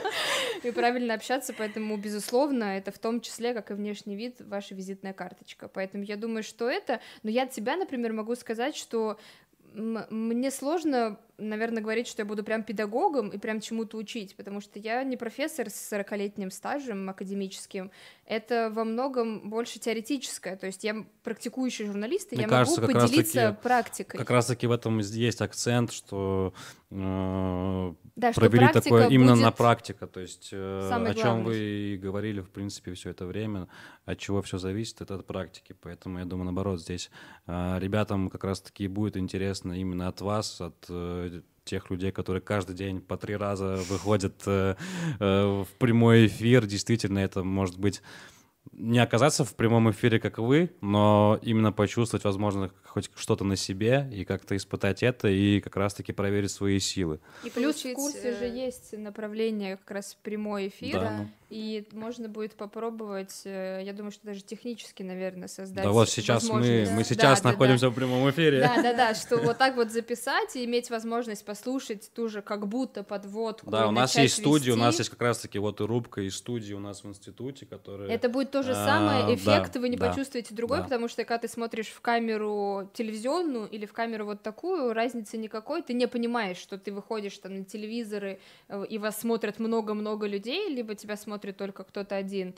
И правильно общаться, поэтому, безусловно, это в том числе, как и внешний вид, ваша визитная карточка. Поэтому я думаю, что это... Но я от себя, например, могу сказать, что мне сложно, наверное, говорить, что я буду прям педагогом и прям чему-то учить, потому что я не профессор с 40-летним стажем академическим, это во многом больше теоретическое, то есть я практикующий журналист, и Мне я кажется, могу поделиться таки, практикой. Как раз-таки в этом есть акцент, что э, да, провели что такое именно на практика, то есть э, о чем вы и говорили, в принципе, все это время, от чего все зависит, это от практики, поэтому я думаю, наоборот, здесь э, ребятам как раз-таки будет интересно именно от вас, от э, тех людей, которые каждый день по три раза выходят э, э, в прямой эфир. Действительно, это может быть не оказаться в прямом эфире, как вы, но именно почувствовать, возможно, хоть что-то на себе и как-то испытать это и как раз-таки проверить свои силы. И плюс в курсе же э, есть направление как раз прямой эфир, да, ну. И можно будет попробовать, э, я думаю, что даже технически, наверное, создать Да вот сейчас мы, мы сейчас да, находимся да, в прямом эфире. Да-да-да, что вот так вот записать и иметь возможность послушать ту же как будто подводку. Да, у нас есть студия, у нас есть как раз-таки вот и рубка из студии у нас в институте, которая... Это будет то же а, самое, эффект вы не почувствуете другой, потому что когда ты смотришь в камеру телевизионную или в камеру вот такую, разницы никакой, ты не понимаешь, что ты выходишь там на телевизоры, э, и вас смотрят много-много людей, либо тебя смотрит только кто-то один.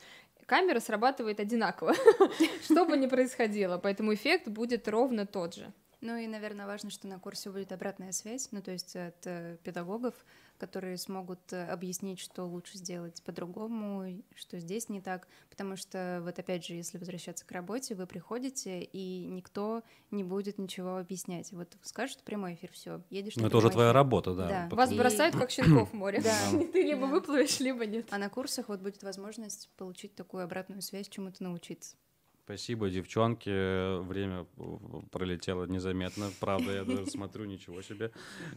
Камера срабатывает одинаково, что бы ни происходило, поэтому эффект будет ровно тот же. Ну и, наверное, важно, что на курсе будет обратная связь, ну то есть от э, педагогов, которые смогут э, объяснить, что лучше сделать по-другому, что здесь не так, потому что вот опять же, если возвращаться к работе, вы приходите, и никто не будет ничего объяснять. Вот скажут прямой эфир, все, едешь Ну это уже твоя работа, да. да. Вас бросают как щенков в море. Да. Ты либо выплывешь, либо нет. А на курсах вот будет возможность получить такую обратную связь, чему-то научиться. Спасибо, девчонки. Время пролетело незаметно. Правда, я даже смотрю, ничего себе.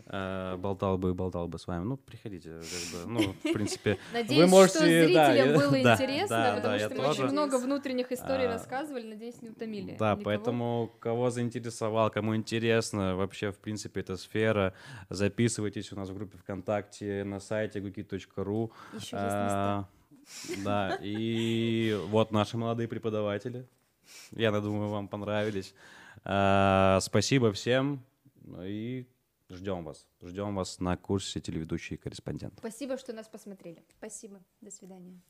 Э, болтал бы и болтал бы с вами. Ну, приходите. Как бы, ну, в принципе, Надеюсь, вы можете... что зрителям да, было да, интересно, да, потому да, что мы тоже. очень много внутренних историй а, рассказывали. Надеюсь, не утомили. Да, никого. поэтому кого заинтересовал, кому интересно вообще, в принципе, эта сфера, записывайтесь у нас в группе ВКонтакте на сайте guki.ru. Еще есть места. Да, и вот наши молодые преподаватели. Я думаю, вам понравились. А, спасибо всем и ждем вас. Ждем вас на курсе телеведущий корреспондент. Спасибо, что нас посмотрели. Спасибо. До свидания.